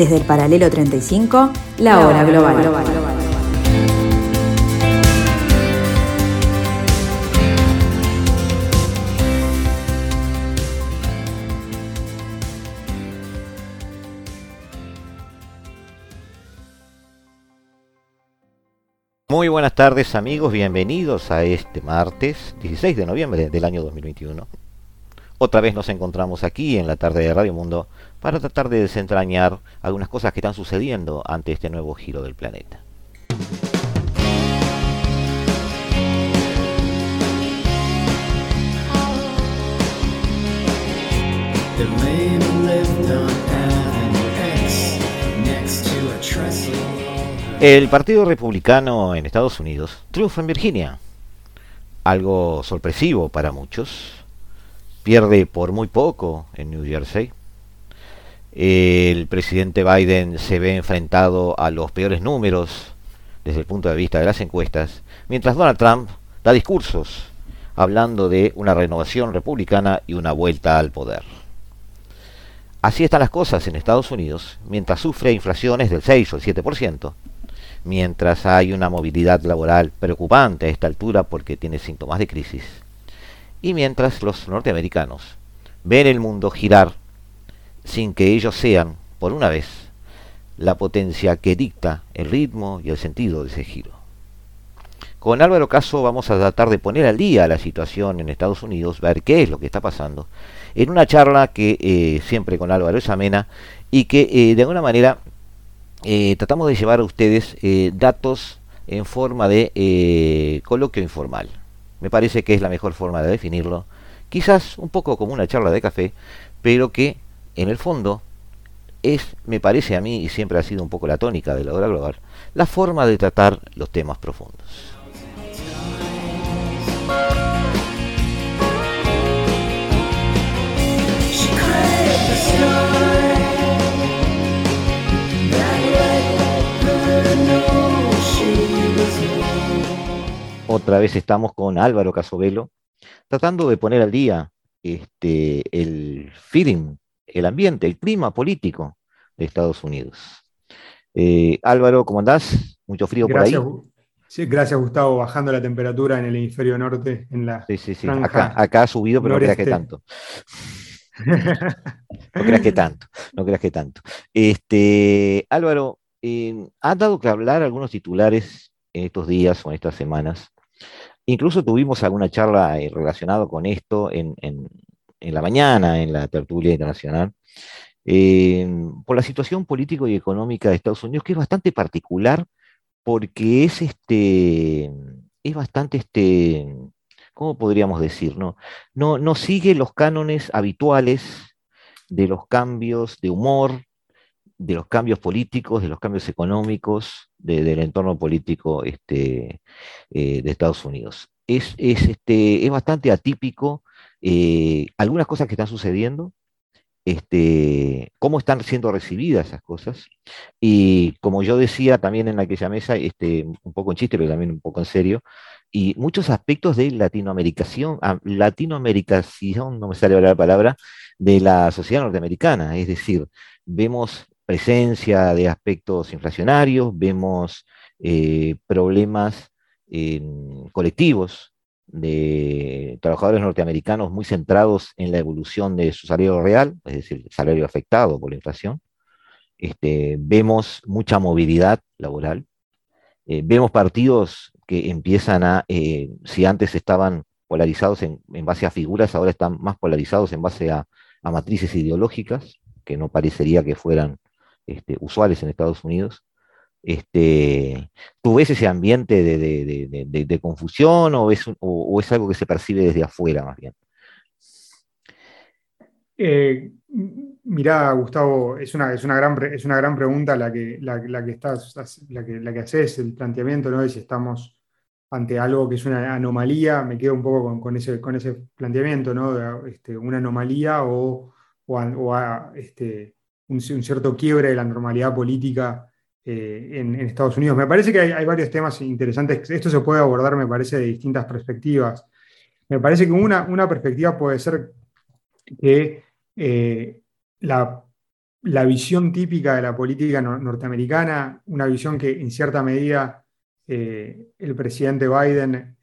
Desde el paralelo 35, la hora global. Muy buenas tardes amigos, bienvenidos a este martes 16 de noviembre del año 2021. Otra vez nos encontramos aquí en la tarde de Radio Mundo para tratar de desentrañar algunas cosas que están sucediendo ante este nuevo giro del planeta. El Partido Republicano en Estados Unidos triunfa en Virginia, algo sorpresivo para muchos. Pierde por muy poco en New Jersey. El presidente Biden se ve enfrentado a los peores números desde el punto de vista de las encuestas, mientras Donald Trump da discursos hablando de una renovación republicana y una vuelta al poder. Así están las cosas en Estados Unidos, mientras sufre inflaciones del 6 o el 7%, mientras hay una movilidad laboral preocupante a esta altura porque tiene síntomas de crisis, y mientras los norteamericanos ven el mundo girar sin que ellos sean, por una vez, la potencia que dicta el ritmo y el sentido de ese giro. Con Álvaro Caso vamos a tratar de poner al día la situación en Estados Unidos, ver qué es lo que está pasando, en una charla que eh, siempre con Álvaro es amena y que eh, de alguna manera eh, tratamos de llevar a ustedes datos en forma de coloquio informal. Me parece que es la mejor forma de definirlo. Quizás un poco como una charla de café, pero que en el fondo es, me parece a mí, y siempre ha sido un poco la tónica de la hora global, la forma de tratar los temas profundos. Otra vez estamos con Álvaro Casobelo, tratando de poner al día este, el feeling, el ambiente, el clima político de Estados Unidos. Eh, Álvaro, ¿cómo andás? ¿Mucho frío gracias, por ahí? Sí, gracias Gustavo, bajando la temperatura en el hemisferio norte, en la Sí, sí, sí. Acá, acá, ha subido, pero noreste. no creas que tanto. no creas que tanto, no creas que tanto. Este, Álvaro, eh, ha dado que hablar algunos titulares en estos días o en estas semanas. Incluso tuvimos alguna charla eh, relacionada con esto en, en, la mañana, en la tertulia internacional, eh, por la situación político y económica de Estados Unidos, que es bastante particular porque es este es bastante este ¿cómo podríamos decir? No, no, no sigue los cánones habituales de los cambios de humor, de los cambios políticos, de los cambios económicos, de, del entorno político este, eh, de Estados Unidos. Es, es, este, es bastante atípico eh, algunas cosas que están sucediendo, este, cómo están siendo recibidas esas cosas. Y como yo decía también en aquella mesa, este, un poco en chiste, pero también un poco en serio, y muchos aspectos de latinoamericación, latinoamericación, no me sale la palabra, de la sociedad norteamericana. Es decir, vemos presencia de aspectos inflacionarios, vemos eh, problemas colectivos de trabajadores norteamericanos muy centrados en la evolución de su salario real, es decir, salario afectado por la inflación. Este, vemos mucha movilidad laboral. Eh, vemos partidos que empiezan a, eh, si antes estaban polarizados en, en, base a figuras, ahora están más polarizados en base a, a matrices ideológicas, que no parecería que fueran este, usuales en Estados Unidos. Este, ¿Tú ves ese ambiente de, confusión o es, algo que se percibe desde afuera más bien? Eh, mirá, Gustavo, es una, es una, gran, es una gran pregunta la que, la, que, estás, la, que, la que haces, el planteamiento ¿no? de si estamos ante algo que es una anomalía, me quedo un poco con, ese, con ese planteamiento, ¿no? Este, una anomalía o, o, este, un, cierto quiebre de la normalidad política eh, en, Estados Unidos. Me parece que hay, varios temas interesantes. Esto se puede abordar, me parece, de distintas perspectivas. Me parece que una, una perspectiva puede ser que eh, la la visión típica de la política norteamericana, una visión que en cierta medida eh, el presidente Biden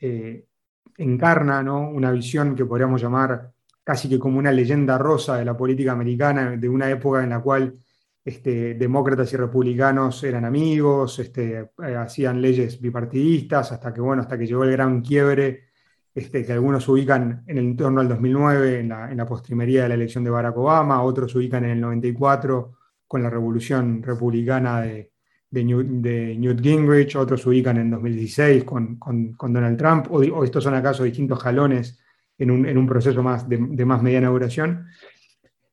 encarna, ¿no? una visión que podríamos llamar casi que como una leyenda rosa de la política americana, de una época en la cual este, demócratas y republicanos eran amigos, este, eh, hacían leyes bipartidistas, hasta que, bueno, hasta que llegó el gran quiebre, este, que algunos ubican en el entorno al 2009, en la, en la postrimería de la elección de Barack Obama, otros ubican en el 94 con la revolución republicana de, Newt, Gingrich, otros ubican en 2016 con, Donald Trump, o, estos son acaso distintos jalones en un, proceso más de, más mediana duración.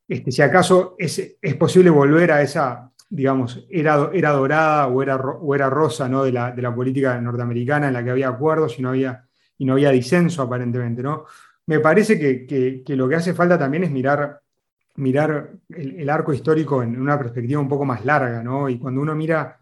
Este, si acaso es, es, posible volver a esa, digamos, era, era dorada o era, era rosa ¿no? de, la, de la política norteamericana en la que había acuerdos y no había, y no había disenso aparentemente. ¿no? Me parece que, lo que hace falta también es mirar, mirar el, arco histórico en una perspectiva un poco más larga, ¿no? Y cuando uno mira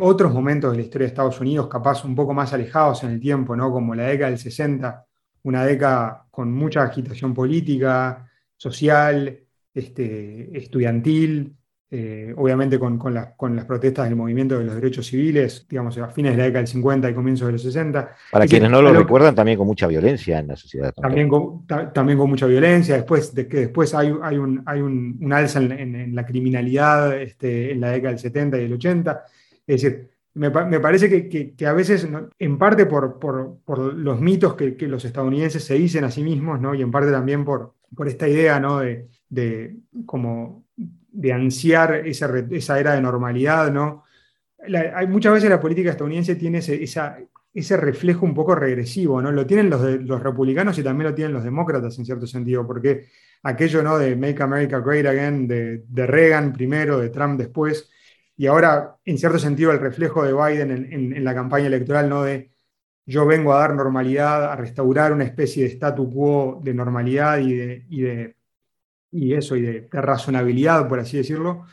otros momentos de la historia de Estados Unidos, capaz un poco más alejados en el tiempo, ¿no? Como la década del 60, una década con mucha agitación política, social, este, estudiantil, eh, obviamente con, las, protestas del movimiento de los derechos civiles, digamos, a fines de la década del 50 y comienzos de los 60. Para quienes no lo recuerdan, también con mucha violencia en la sociedad. También con, también con mucha violencia, después de que después hay, hay, un, hay un, alza en, la criminalidad este, en la década del 70 y el 80. Es decir, me, parece que, a veces, en parte por, los mitos que, los estadounidenses se dicen a sí mismos, ¿no? y en parte también por, esta idea de, como de ansiar esa, era de normalidad. ¿no? hay, muchas veces la política estadounidense tiene ese, reflejo un poco regresivo, ¿no? Lo tienen los, republicanos y también lo tienen los demócratas en cierto sentido, porque aquello de Make America Great Again, de Reagan primero, de Trump después, y ahora, en cierto sentido, el reflejo de Biden en, la campaña electoral, ¿no? De yo vengo a dar normalidad, a restaurar una especie de statu quo de normalidad y de, y de y eso, y de, razonabilidad, por así decirlo,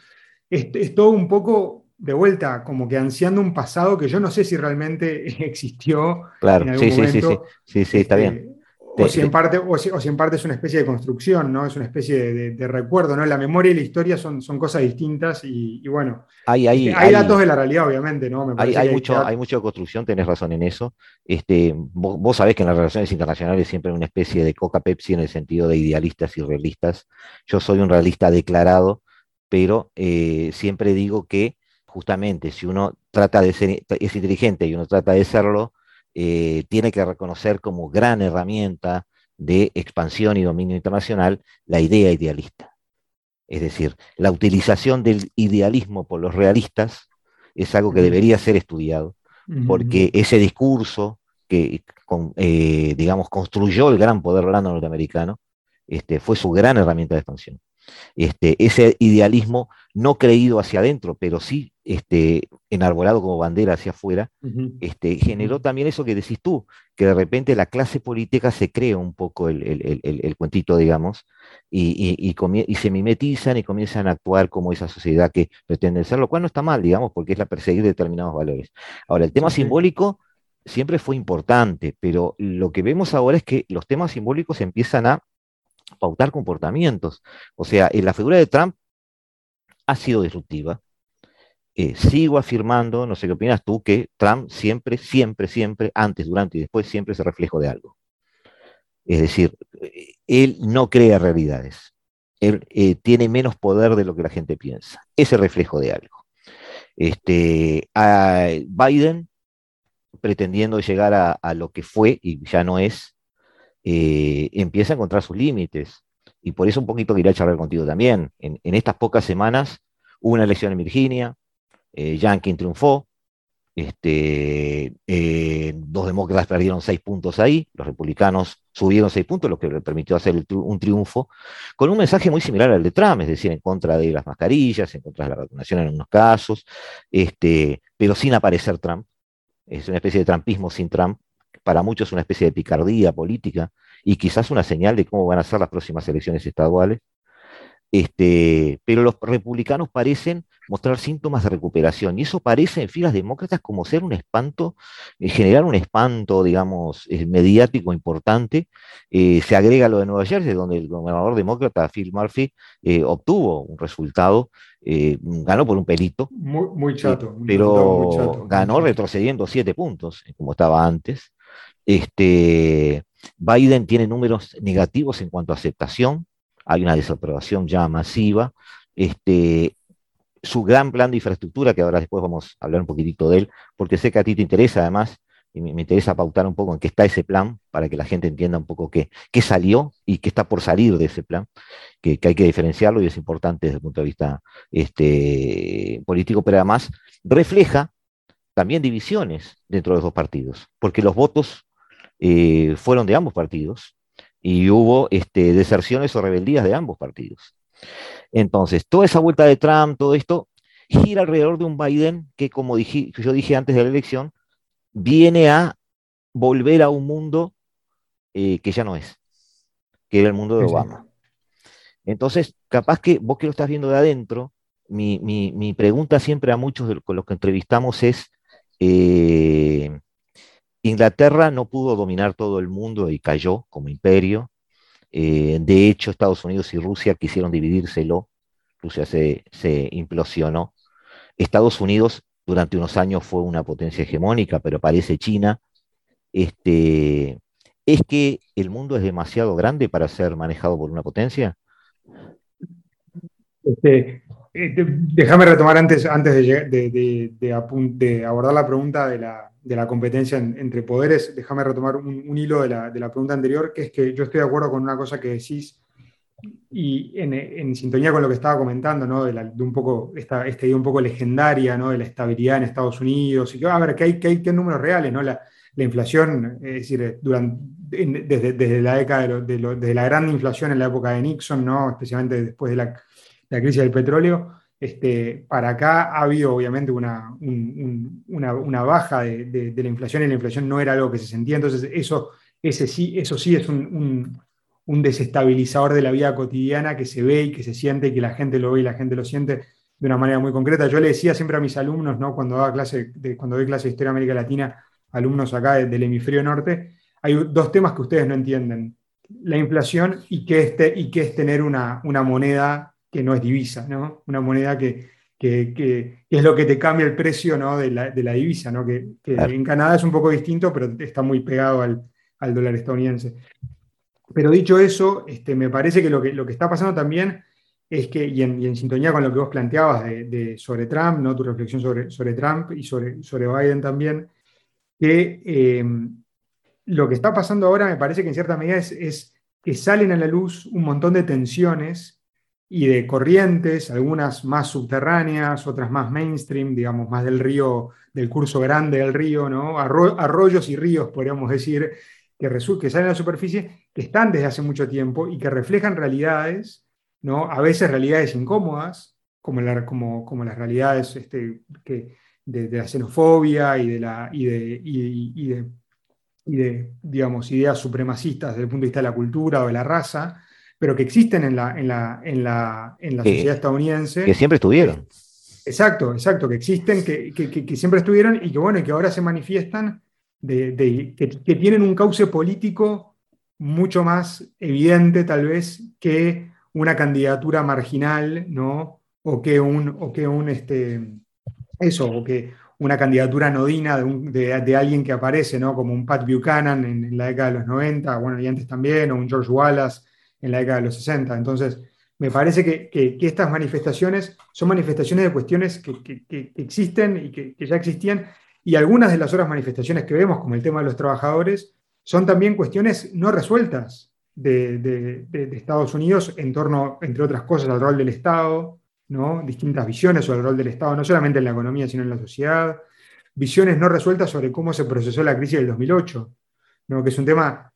es, todo un poco de vuelta, como que ansiando un pasado que yo no sé si realmente existió claro, en algún sí, momento. Sí, sí, sí, sí, está bien. O si, en parte, o, si, en parte es una especie de construcción, ¿no? Es una especie de, recuerdo, ¿no? La memoria y la historia son, son cosas distintas y, bueno. Hay, hay, este, hay, datos de la realidad, obviamente, ¿no? hay, mucho, hay mucha construcción, tenés razón en eso. Este, vos, sabés que en las relaciones internacionales siempre hay una especie de coca-pepsi en el sentido de idealistas y realistas. Yo soy un realista declarado, pero eh, siempre digo que justamente si uno trata de ser, es inteligente y uno trata de serlo, eh, tiene que reconocer como gran herramienta de expansión y dominio internacional la idea idealista. Es decir, la utilización del idealismo por los realistas es algo que debería ser estudiado, porque ese discurso que, eh, digamos, construyó el gran poder blando norteamericano, este, fue su gran herramienta de expansión. Este, ese idealismo no creído hacia adentro, pero sí este, enarbolado como bandera hacia afuera, este, generó también eso que decís tú, que de repente la clase política se crea un poco el, cuentito, digamos, y, se mimetizan y comienzan a actuar como esa sociedad que pretende ser, lo cual no está mal, digamos, porque es la perseguir determinados valores. Ahora, el tema simbólico siempre fue importante, pero lo que vemos ahora es que los temas simbólicos empiezan a pautar comportamientos. O sea, en la figura de Trump ha sido disruptiva. Eh, sigo afirmando, no sé qué opinas tú, que Trump siempre, siempre, siempre, antes, durante y después, siempre es el reflejo de algo. Es decir, eh, él no crea realidades. Él eh, tiene menos poder de lo que la gente piensa. Es el reflejo de algo. Este, Biden, pretendiendo llegar a, lo que fue y ya no es, empieza a encontrar sus límites. Y por eso un poquito quería charlar contigo también. En, estas pocas semanas hubo una elección en Virginia, eh, Yankee triunfó, este, eh, dos demócratas perdieron seis puntos ahí, los republicanos subieron seis puntos, lo que le permitió hacer un triunfo, con un mensaje muy similar al de Trump, es decir, en contra de las mascarillas, en contra de la vacunación en unos casos, este, pero sin aparecer Trump. Es una especie de trumpismo sin Trump, para muchos una especie de picardía política y quizás una señal de cómo van a ser las próximas elecciones estaduales. Este, pero los republicanos parecen mostrar síntomas de recuperación. Y eso parece en filas demócratas como ser un espanto, eh, generar un espanto, digamos, eh, mediático importante. Eh, se agrega lo de Nueva Jersey, donde el gobernador demócrata Phil Murphy obtuvo un resultado, ganó por un pelito. Muy, chato. pero ganó retrocediendo siete puntos, como estaba antes. Este, Biden tiene números negativos en cuanto a aceptación, hay una desaprobación ya masiva. Este, su gran plan de infraestructura, que ahora después vamos a hablar un poquitito de él, porque sé que a ti te interesa además, y me, interesa pautar un poco en qué está ese plan, para que la gente entienda un poco qué, qué salió y qué está por salir de ese plan, que, hay que diferenciarlo y es importante desde el punto de vista este, político, pero además refleja también divisiones dentro de los dos partidos, porque los votos eh, fueron de ambos partidos y hubo este, deserciones o rebeldías de ambos partidos. Entonces, toda esa vuelta de Trump, todo esto, gira alrededor de un Biden que, como dije, yo dije antes de la elección, viene a volver a un mundo eh, que ya no es, que era el mundo de Obama. Entonces, capaz que vos que lo estás viendo de adentro, mi, pregunta siempre a muchos de con los que entrevistamos es, eh, Inglaterra no pudo dominar todo el mundo y cayó como imperio. Eh, de hecho, Estados Unidos y Rusia quisieron dividírselo. Rusia se, implosionó. Estados Unidos durante unos años fue una potencia hegemónica, pero parece China. Este, ¿Es que el mundo es demasiado grande para ser manejado por una potencia? Este, eh, déjame retomar antes, antes de, abordar la pregunta de la, competencia entre poderes, déjame retomar un, hilo de la, pregunta anterior, que es que yo estoy de acuerdo con una cosa que decís y en, sintonía con lo que estaba comentando, ¿no? de, un poco, esta, esta, idea un poco legendaria ¿no? de la estabilidad en Estados Unidos, y que, a ver, que hay, que hay números reales, ¿no? La, inflación, es decir, durante, desde, la década de, desde la gran inflación en la época de Nixon, ¿no? especialmente después de la la crisis del petróleo, este, para acá ha habido obviamente una, una, baja de, la inflación y la inflación no era algo que se sentía, entonces eso, sí, eso sí es un, desestabilizador de la vida cotidiana que se ve y que se siente y que la gente lo ve y la gente lo siente de una manera muy concreta. Yo le decía siempre a mis alumnos, ¿no? cuando, daba cuando doy clase de Historia de América Latina, alumnos acá del hemisferio norte, hay dos temas que ustedes no entienden, la inflación y qué es, es tener una, una moneda que no es divisa, ¿no? Una moneda que, es lo que te cambia el precio ¿no? de, la, divisa, ¿no? Que, en Canadá es un poco distinto, pero está muy pegado al, dólar estadounidense. Pero dicho eso, este, me parece que lo, que lo que está pasando también es que, y en, sintonía con lo que vos planteabas de, sobre Trump, ¿no? tu reflexión sobre, sobre Trump y sobre, sobre Biden también, que eh, lo que está pasando ahora me parece que en cierta medida es, es que salen a la luz un montón de tensiones y de corrientes, algunas más subterráneas, otras más mainstream, digamos, más del río, del curso grande del río, ¿no? arroyos y ríos, podríamos decir, que, que salen a la superficie, que están desde hace mucho tiempo y que reflejan realidades, ¿no? a veces realidades incómodas, como, como, como las realidades este, que, de, la xenofobia y de, la, y de, y, de, y de, digamos, ideas supremacistas desde el punto de vista de la cultura o de la raza, pero que existen en la, en la, en la, en la sociedad estadounidense. Que siempre estuvieron. Exacto, exacto, que existen, que, que, que, siempre estuvieron y que, bueno, que ahora se manifiestan, de, de, que, tienen un cauce político mucho más evidente, tal vez, que una candidatura marginal, ¿no? O que un, o que un este, eso, o que una candidatura anodina de, de, alguien que aparece, ¿no? Como un Pat Buchanan en, en, la década de los 90, bueno, y antes también, o un George Wallace en la década de los 60. Entonces, me parece que, estas manifestaciones son manifestaciones de cuestiones que, existen y que, ya existían, y algunas de las otras manifestaciones que vemos, como el tema de los trabajadores, son también cuestiones no resueltas de, Estados Unidos en torno, entre otras cosas, al rol del Estado, ¿no? distintas visiones sobre el rol del Estado, no solamente en la economía, sino en la sociedad, visiones no resueltas sobre cómo se procesó la crisis del 2008, ¿no? que es un tema,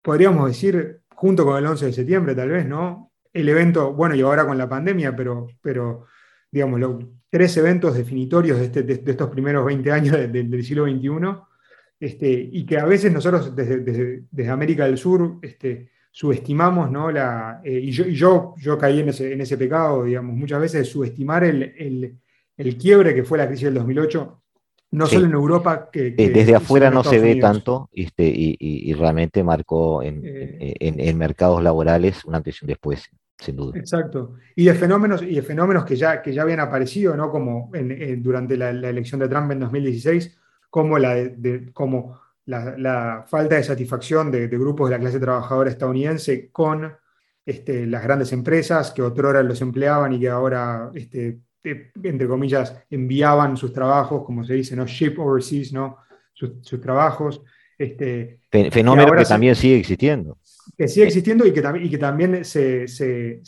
podríamos decir, junto con el 11 de septiembre tal vez, ¿no? El evento, bueno, y ahora con la pandemia, pero, pero digamos, los tres eventos definitorios de, este, de, estos primeros 20 años del siglo XXI, este, y que a veces nosotros desde, desde, América del Sur este, subestimamos, ¿no? La, eh, y, yo, yo, yo, caí en ese, en ese pecado, digamos, muchas veces subestimar el, el, el quiebre que fue la crisis del 2008, no solo en Europa. Que, Desde afuera no se ve tanto este, y, realmente marcó en, en, mercados laborales un antes y un después sin duda. Exacto. Y de fenómenos, y de fenómenos que, ya, que ya habían aparecido, ¿no? Como durante la, elección de Trump en 2016, como la, de, como la, falta de satisfacción de, grupos de la clase trabajadora estadounidense con este, las grandes empresas que otrora los empleaban y que ahora, este, entre comillas, enviaban sus trabajos, como se dice, ¿no? Ship overseas, ¿no? Sus, trabajos. Este, Fenómeno que también sigue existiendo que sigue existiendo y que, y que también se,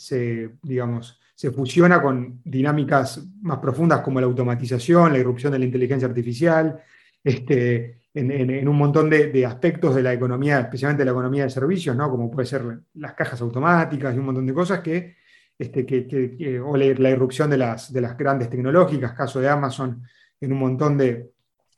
digamos, se fusiona con dinámicas más profundas como la automatización, la irrupción de la inteligencia artificial, este, en, un montón de, aspectos de la economía, especialmente la economía de servicios, ¿no? como puede ser las cajas automáticas y un montón de cosas que, este, que, o la, irrupción de las, de las grandes tecnológicas, caso de Amazon, en un montón de,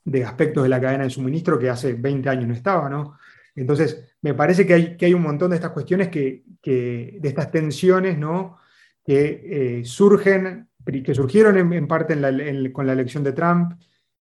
de aspectos de la cadena de suministro que hace 20 años no estaba, ¿no? Entonces, me parece que hay, que hay un montón de estas cuestiones, que, de estas tensiones, ¿no? que eh, surgen, que surgieron en, parte con la elección de Trump,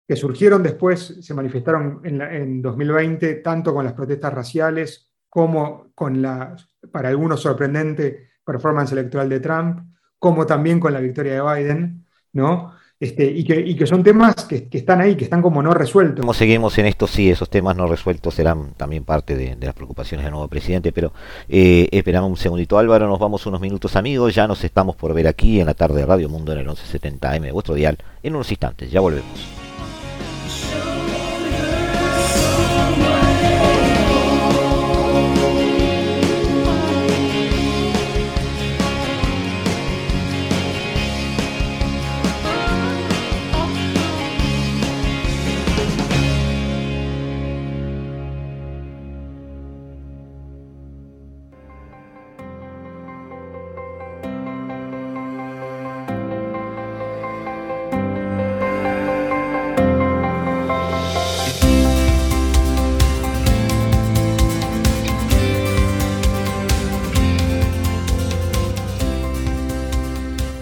que surgieron después, se manifestaron en, 2020, tanto con las protestas raciales como con la, para algunos sorprendente, performance electoral de Trump, como también con la victoria de Biden, ¿no? Este, y, que, son temas que, están ahí, que están como no resueltos. Como seguimos en esto, sí, esos temas no resueltos serán también parte de, las preocupaciones del nuevo presidente, pero eh, esperamos un segundito Álvaro, nos vamos unos minutos amigos, ya nos estamos por ver aquí en la tarde de Radio Mundo en el 1170M, vuestro dial, en unos instantes, ya volvemos.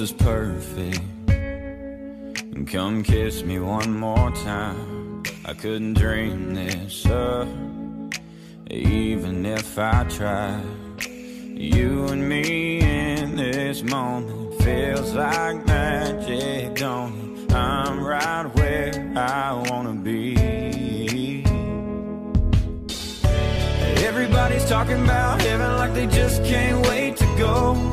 Is perfect. And Come kiss me one more time. I couldn't dream this up, even if I tried. You and me in this moment feels like magic, don't it? I'm right where I wanna be. Everybody's talking about heaven like they just can't wait to go.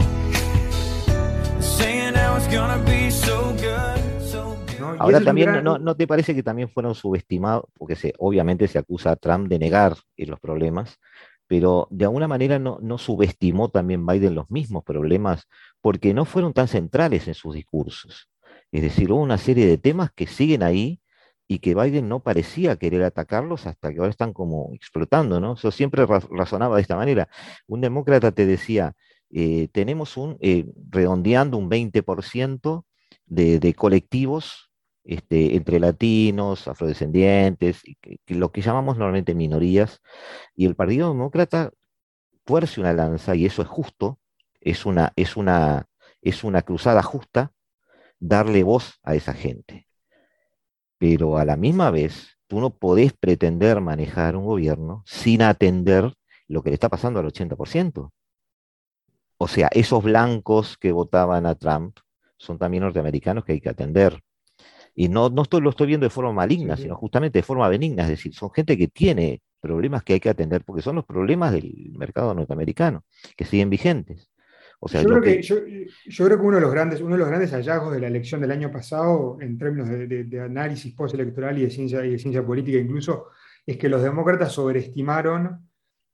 Ahora también, no, te parece que también fueron subestimados? Porque se, obviamente se acusa a Trump de negar eh, los problemas, pero de alguna manera no, no subestimó también Biden los mismos problemas, porque no fueron tan centrales en sus discursos. Es decir, hubo una serie de temas que siguen ahí y que Biden no parecía querer atacarlos hasta que ahora están como explotando, ¿no? Yo siempre razonaba de esta manera. Un demócrata te decía, eh, tenemos un, eh, redondeando un 20% de, de, colectivos este, entre latinos, afrodescendientes, lo que llamamos normalmente minorías, y el Partido Demócrata tuerce una lanza, y eso es justo, es una, es una, es una cruzada justa darle voz a esa gente. Pero a la misma vez, tú no podés pretender manejar un gobierno sin atender lo que le está pasando al 80%. O sea, esos blancos que votaban a Trump son también norteamericanos que hay que atender. Y no, no estoy, lo estoy viendo de forma maligna, sino justamente de forma benigna. Es decir, son gente que tiene problemas que hay que atender porque son los problemas del mercado norteamericano, que siguen vigentes. O sea, yo, creo que, yo, creo que uno de, los grandes, uno de los grandes hallazgos de la elección del año pasado, en términos de, de análisis postelectoral y de ciencia, y de ciencia política incluso, es que los demócratas sobreestimaron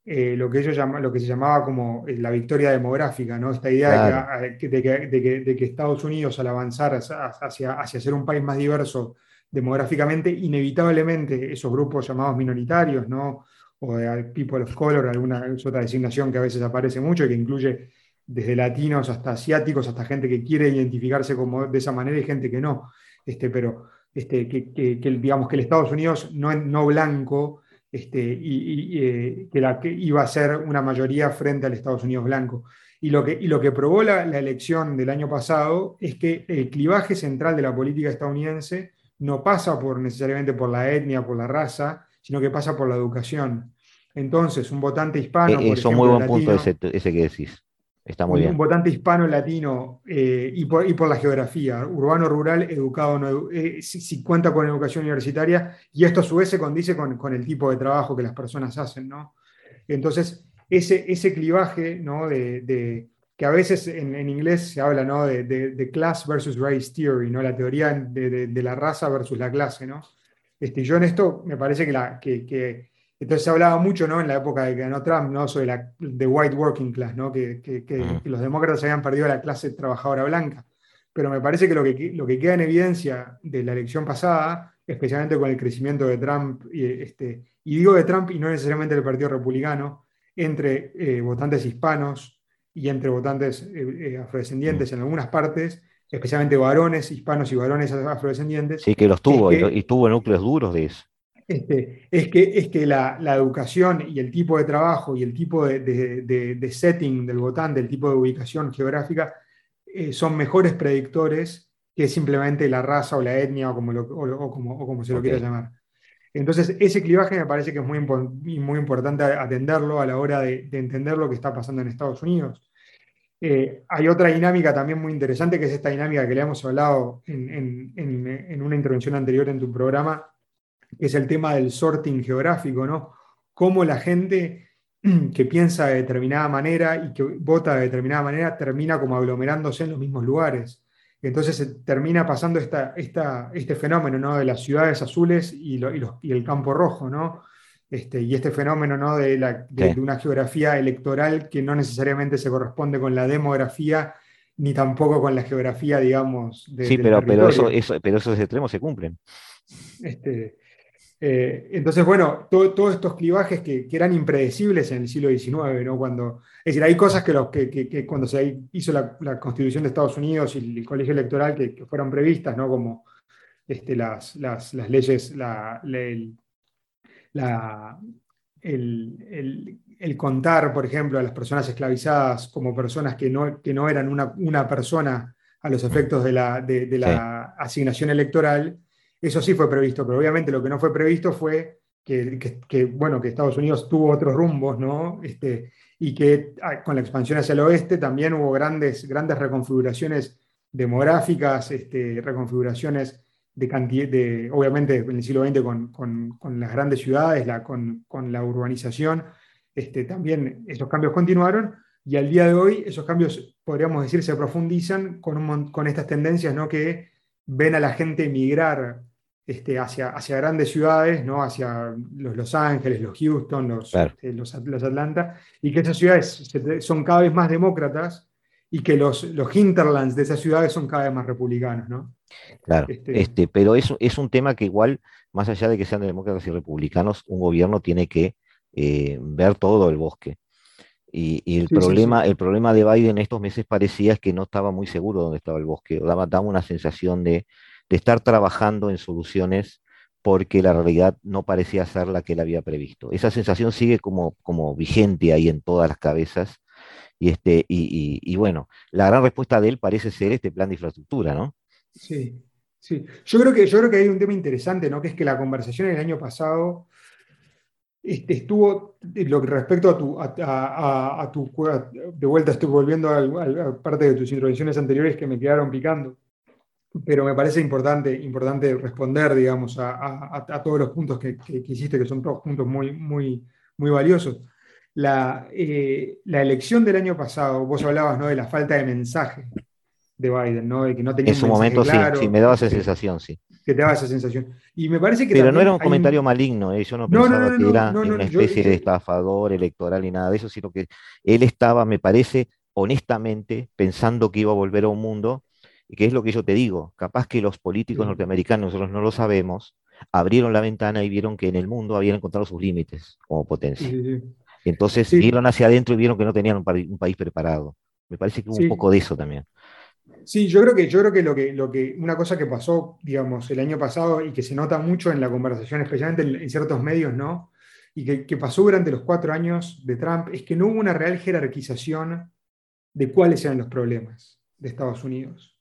eh, lo, que ellos llama, lo que se llamaba como la victoria demográfica, ¿no? esta idea de, que, de, que, Estados Unidos al avanzar hacia, hacia ser un país más diverso demográficamente, inevitablemente esos grupos llamados minoritarios, ¿no? o de people of color, alguna otra designación que a veces aparece mucho y que incluye desde latinos hasta asiáticos, hasta gente que quiere identificarse como de esa manera y gente que no. Este, pero este, que, digamos que el Estados Unidos no, no blanco este, y, eh, que, la, que iba a ser una mayoría frente al Estados Unidos blanco. Y lo que, y lo que probó la, la, elección del año pasado es que el clivaje central de la política estadounidense no pasa por, necesariamente por la etnia, por la raza, sino que pasa por la educación. Entonces, un votante hispano. Eh, eso es muy buen punto ese, ese que decís. Está muy un, bien. Un votante hispano latino eh, y, por, y, por, la geografía, urbano, rural, educado, no, eh, si, cuenta con educación universitaria, y esto a su vez se condice con, con, el tipo de trabajo que las personas hacen. ¿no? Entonces, ese, ese clivaje ¿no? de, de, que a veces en, en, inglés se habla ¿no? de, de, class versus race theory, ¿no? la teoría de, la raza versus la clase. ¿no? Este, yo en esto me parece que, la, que, que entonces se hablaba mucho ¿no? en la época de que ganó Trump ¿no? sobre la de white working class, ¿no? que, que, que, los demócratas habían perdido la clase trabajadora blanca. Pero me parece que lo que, lo que queda en evidencia de la elección pasada, especialmente con el crecimiento de Trump, y, este, y digo de Trump y no necesariamente del Partido Republicano, entre eh, votantes hispanos y entre votantes eh, eh, afrodescendientes en algunas partes, especialmente varones hispanos y varones afrodescendientes. Sí, que los tuvo y tuvo núcleos duros de eso. Este, es que, es que la, educación y el tipo de trabajo y el tipo de, setting del votante, el tipo de ubicación geográfica, eh, son mejores predictores que simplemente la raza o la etnia o como, como, se lo quiera llamar. Entonces, ese clivaje me parece que es muy, muy importante atenderlo a la hora de, entender lo que está pasando en Estados Unidos. Eh, hay otra dinámica también muy interesante, que es esta dinámica que le hemos hablado en, en una intervención anterior en tu programa, es el tema del sorting geográfico, ¿no? Cómo la gente que piensa de determinada manera y que vota de determinada manera termina como aglomerándose en los mismos lugares. Entonces termina pasando esta, esta, este fenómeno ¿no? de las ciudades azules y, y, el campo rojo, ¿no? Este, y este fenómeno ¿no? de, la, de, una geografía electoral que no necesariamente se corresponde con la demografía ni tampoco con la geografía, digamos, de, Sí, pero, pero, eso, eso, pero esos extremos se cumplen. Este, eh, entonces, bueno, todos estos clivajes que, eran impredecibles en el siglo XIX, ¿no? Cuando, es decir, hay cosas que, los, que, cuando se hizo la, Constitución de Estados Unidos y el, colegio electoral que, fueron previstas, ¿no? Como este, las, las, leyes, la, el, el, contar, por ejemplo, a las personas esclavizadas como personas que no, que no eran una, una persona a los efectos de la, de, la asignación electoral, eso sí fue previsto, pero obviamente lo que no fue previsto fue que, bueno, que Estados Unidos tuvo otros rumbos, ¿no? Este, y que ah, con la expansión hacia el oeste también hubo grandes, grandes reconfiguraciones demográficas, este, reconfiguraciones de cantidad, de, obviamente en el siglo XX con, las grandes ciudades, la, con, la urbanización, este, también esos cambios continuaron y al día de hoy esos cambios, podríamos decir, se profundizan con, con estas tendencias ¿no? que ven a la gente emigrar este, hacia, hacia grandes ciudades, ¿no? hacia los Los Ángeles, los Houston, los, este, los, Atlanta, y que esas ciudades son cada vez más demócratas y que los, los hinterlands de esas ciudades son cada vez más republicanos. ¿no? Claro, este, este, pero es, es un tema que igual, más allá de que sean demócratas y republicanos, un gobierno tiene que eh, ver todo el bosque. Y, el, problema, el problema de Biden estos meses parecía que no estaba muy seguro dónde estaba el bosque, daba, daba una sensación de de estar trabajando en soluciones porque la realidad no parecía ser la que él había previsto. Esa sensación sigue como, como vigente ahí en todas las cabezas. Y, este, y, bueno, la gran respuesta de él parece ser este plan de infraestructura, ¿no? Sí, sí. Yo creo que, yo creo que hay un tema interesante, ¿no? Que es que la conversación el año pasado este, estuvo, lo respecto a tu, a, tu, de vuelta estoy volviendo a parte de tus intervenciones anteriores que me quedaron picando pero me parece importante, importante responder, digamos, a, todos los puntos que, que, hiciste, que son todos puntos muy, muy, muy valiosos. La, eh, la, elección del año pasado, vos hablabas ¿no? de la falta de mensaje de Biden, ¿no? De que no tenía En su momento claro, sí, sí, me daba esa que- sensación, sí. Que te daba esa sensación. Y me parece que Pero no era un comentario maligno, ¿eh? yo no No, pensaba no, que no, era no, no, una especie yo- de estafador electoral y nada de eso, sino que él estaba, me parece, honestamente, pensando que iba a volver a un mundo, y que es lo que yo te digo, capaz que los políticos Sí. norteamericanos, nosotros no lo sabemos, abrieron la ventana y vieron que en el mundo habían encontrado sus límites como potencia. sí, sí. Entonces vieron hacia adentro y vieron que no tenían un, pa- un país preparado. Me parece que hubo un poco de eso también. Sí, yo creo que, yo creo que, lo que, lo que una cosa que pasó, digamos, el año pasado y que se nota mucho en la conversación, especialmente en, en ciertos medios, ¿no? Y que, que pasó durante los cuatro años de Trump, es que no hubo una real jerarquización de cuáles eran los problemas de Estados Unidos.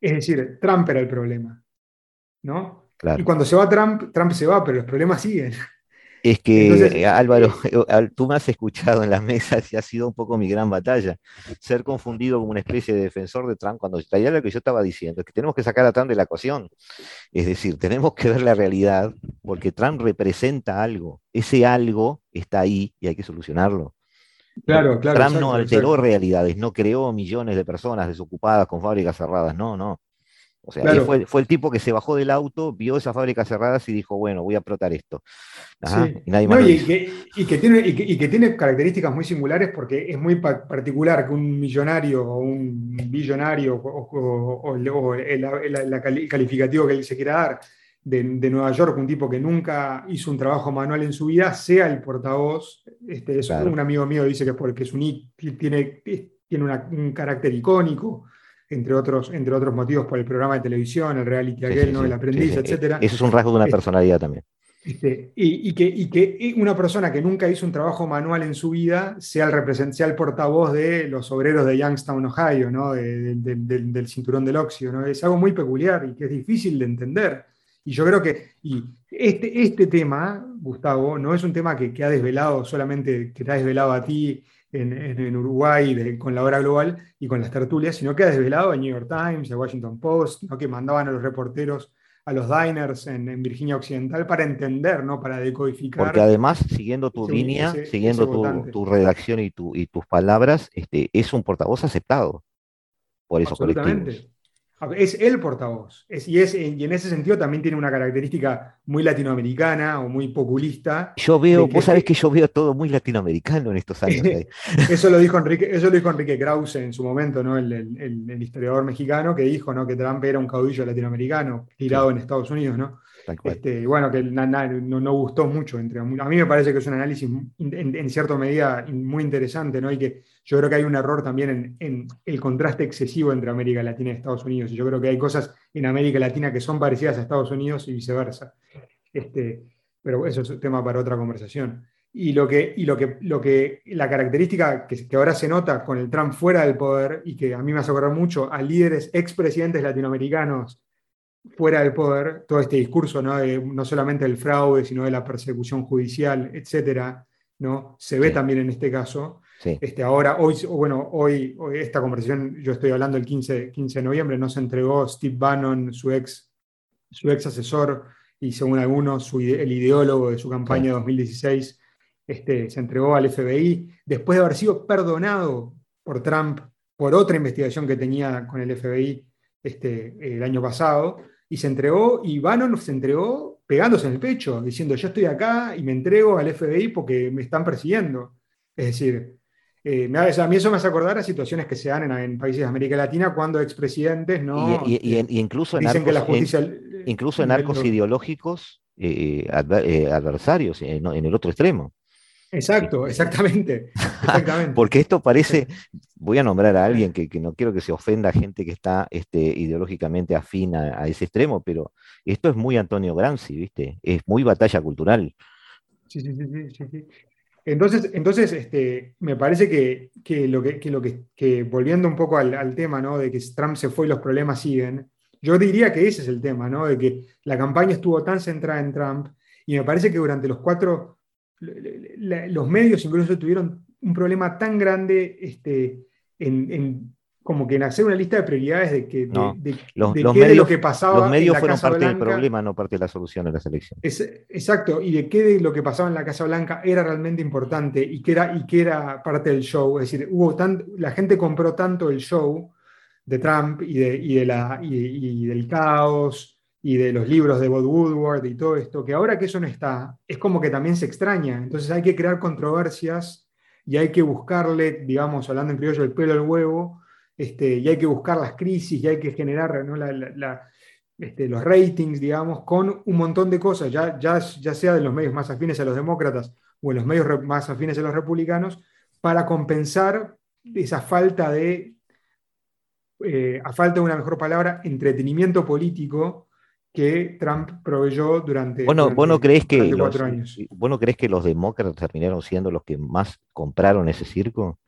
Es decir, Trump era el problema, ¿no? Claro. Y cuando se va Trump, Trump se va, pero los problemas siguen. Es que, Entonces, eh, Álvaro, al- tú me has escuchado en las mesas y ha sido un poco mi gran batalla. Ser confundido como una especie de defensor de Trump, cuando realidad lo que yo estaba diciendo es que tenemos que sacar a Trump de la ecuación. Es decir, tenemos que ver la realidad, porque Trump representa algo. Ese algo está ahí y hay que solucionarlo. Claro, claro. Trump no exacto, alteró exacto. realidades, no creó millones de personas desocupadas con fábricas cerradas, no, no. O sea, Claro. fue, fue el tipo que se bajó del auto, vio esas fábricas cerradas y dijo, bueno, voy a explotar esto. Ajá, Sí. Y nadie No, más lo y, que, y que tiene, y, que, y que tiene características muy singulares porque es muy pa- particular que un millonario o un billonario o, o- o el, o el- el- el calificativo que él se quiera dar de, de Nueva York, un tipo que nunca hizo un trabajo manual en su vida, sea el portavoz. Este, es Claro. Un amigo mío dice que es porque es un, tiene, tiene una- un carácter icónico. Entre otros, entre otros motivos por el programa de televisión, el reality Sí, aquel, sí, ¿no? el aprendiz, sí. etcétera. Eso es un rasgo de una personalidad también. Este, y, y que, y que una persona que nunca hizo un trabajo manual en su vida sea el, represent- sea el portavoz de los obreros de Youngstown, Ohio, ¿no? De- de- de- del, del cinturón del óxido. ¿no? Es algo muy peculiar y que es difícil de entender. Y yo creo que y este, este tema, Gustavo, no es un tema que, que ha desvelado solamente, que te ha desvelado a ti en, en- en Uruguay de- con la hora global y con las tertulias, sino que ha desvelado a New York Times, a Washington Post, ¿no? que mandaban a los reporteros a los diners en, en Virginia Occidental para entender, ¿no? para decodificar. Porque además, siguiendo tu ese- línea, ese- siguiendo ese tu, tu redacción y, tu, y tus palabras, este, es un portavoz aceptado por esos colectivos. Es el portavoz. Es- y, es, y en ese sentido también tiene una característica muy latinoamericana o muy populista. Yo veo, que- vos sabés que yo veo todo muy latinoamericano en estos años. Eso lo dijo Enrique, eso lo dijo Enrique Krause en su momento, ¿no? el, el- el- el historiador mexicano, que dijo ¿no? que Trump era un caudillo latinoamericano tirado en Estados Unidos. ¿no? Este, bueno, que na- na- no, no gustó mucho. Entre, a mí me parece que es un análisis en, en cierta medida muy interesante, ¿no? Y que yo creo que hay un error también en, el contraste excesivo entre América Latina y Estados Unidos. Y yo creo que hay cosas en América Latina que son parecidas a Estados Unidos y viceversa. Este, pero eso es tema para otra conversación. Y lo que, y lo que, lo que la característica que, que ahora se nota con el Trump fuera del poder y que a mí me hace acordar mucho a líderes expresidentes latinoamericanos fuera del poder, todo este discurso, ¿no? De no solamente del fraude, sino de la persecución judicial, etcétera, ¿no? Se ve Sí. también en este caso. Sí. Este, ahora, hoy, bueno, hoy, hoy esta conversación, yo estoy hablando el 15, 15 de noviembre, nos entregó Steve Bannon, su ex, su ex asesor y según algunos, su el ideólogo de su campaña Sí. de 2016, este, se entregó al FBI después de haber sido perdonado por Trump por otra investigación que tenía con el FBI este, el año pasado, y se entregó, y Bannon se entregó pegándose en el pecho, diciendo yo estoy acá y me entrego al FBI porque me están persiguiendo. Es decir, eh, me a mí eso me hace acordar a situaciones que se dan en, en países de América Latina cuando expresidentes no y, y- y- y incluso en dicen que la arcos, en- justicia... incluso en arcos ideológicos eh, adver- eh, adversarios, eh, en el otro extremo. Exacto, exactamente. exactamente. Porque esto parece, voy a nombrar a alguien que, que no quiero que se ofenda a gente que está este, ideológicamente afín a, a ese extremo, pero esto es muy Antonio Gramsci, ¿viste? Es muy batalla cultural. Sí, sí, sí, sí, sí. Entonces, entonces este, me parece que, que lo que, que lo que, que volviendo un poco al, al tema, ¿no? De que Trump se fue y los problemas siguen, yo diría que ese es el tema, ¿no? De que la campaña estuvo tan centrada en Trump y me parece que durante los cuatro, la- los medios incluso tuvieron un problema tan grande este, en, en- como que en hacer una lista de prioridades de, que, de, No, de- los- de los qué de medios- lo que pasaba Los en medios la fueron Casa parte del problema, no parte de la solución de las elecciones. es- exacto, y de qué de lo que pasaba en la Casa Blanca era realmente importante y que era, y que era parte del show. Es decir, hubo tan, la gente compró tanto el show de Trump y, de, y, de la, y, del caos y de los libros de Bob Woodward y todo esto, que ahora que eso no está, es como que también se extraña. Entonces hay que crear controversias y hay que buscarle, digamos, hablando en criollo, el pelo al huevo, este, y hay que buscar las crisis y hay que generar este, los ratings, digamos, con un montón de cosas, ya, ya, ya sea de los medios más afines a los demócratas o en los medios más afines a los republicanos, para compensar esa falta de eh, a falta de una mejor palabra, entretenimiento político que Trump proveyó durante, bueno, durante, crees que cuatro años. ¿Vos crees que los demócratas terminaron siendo los que más compraron ese circo?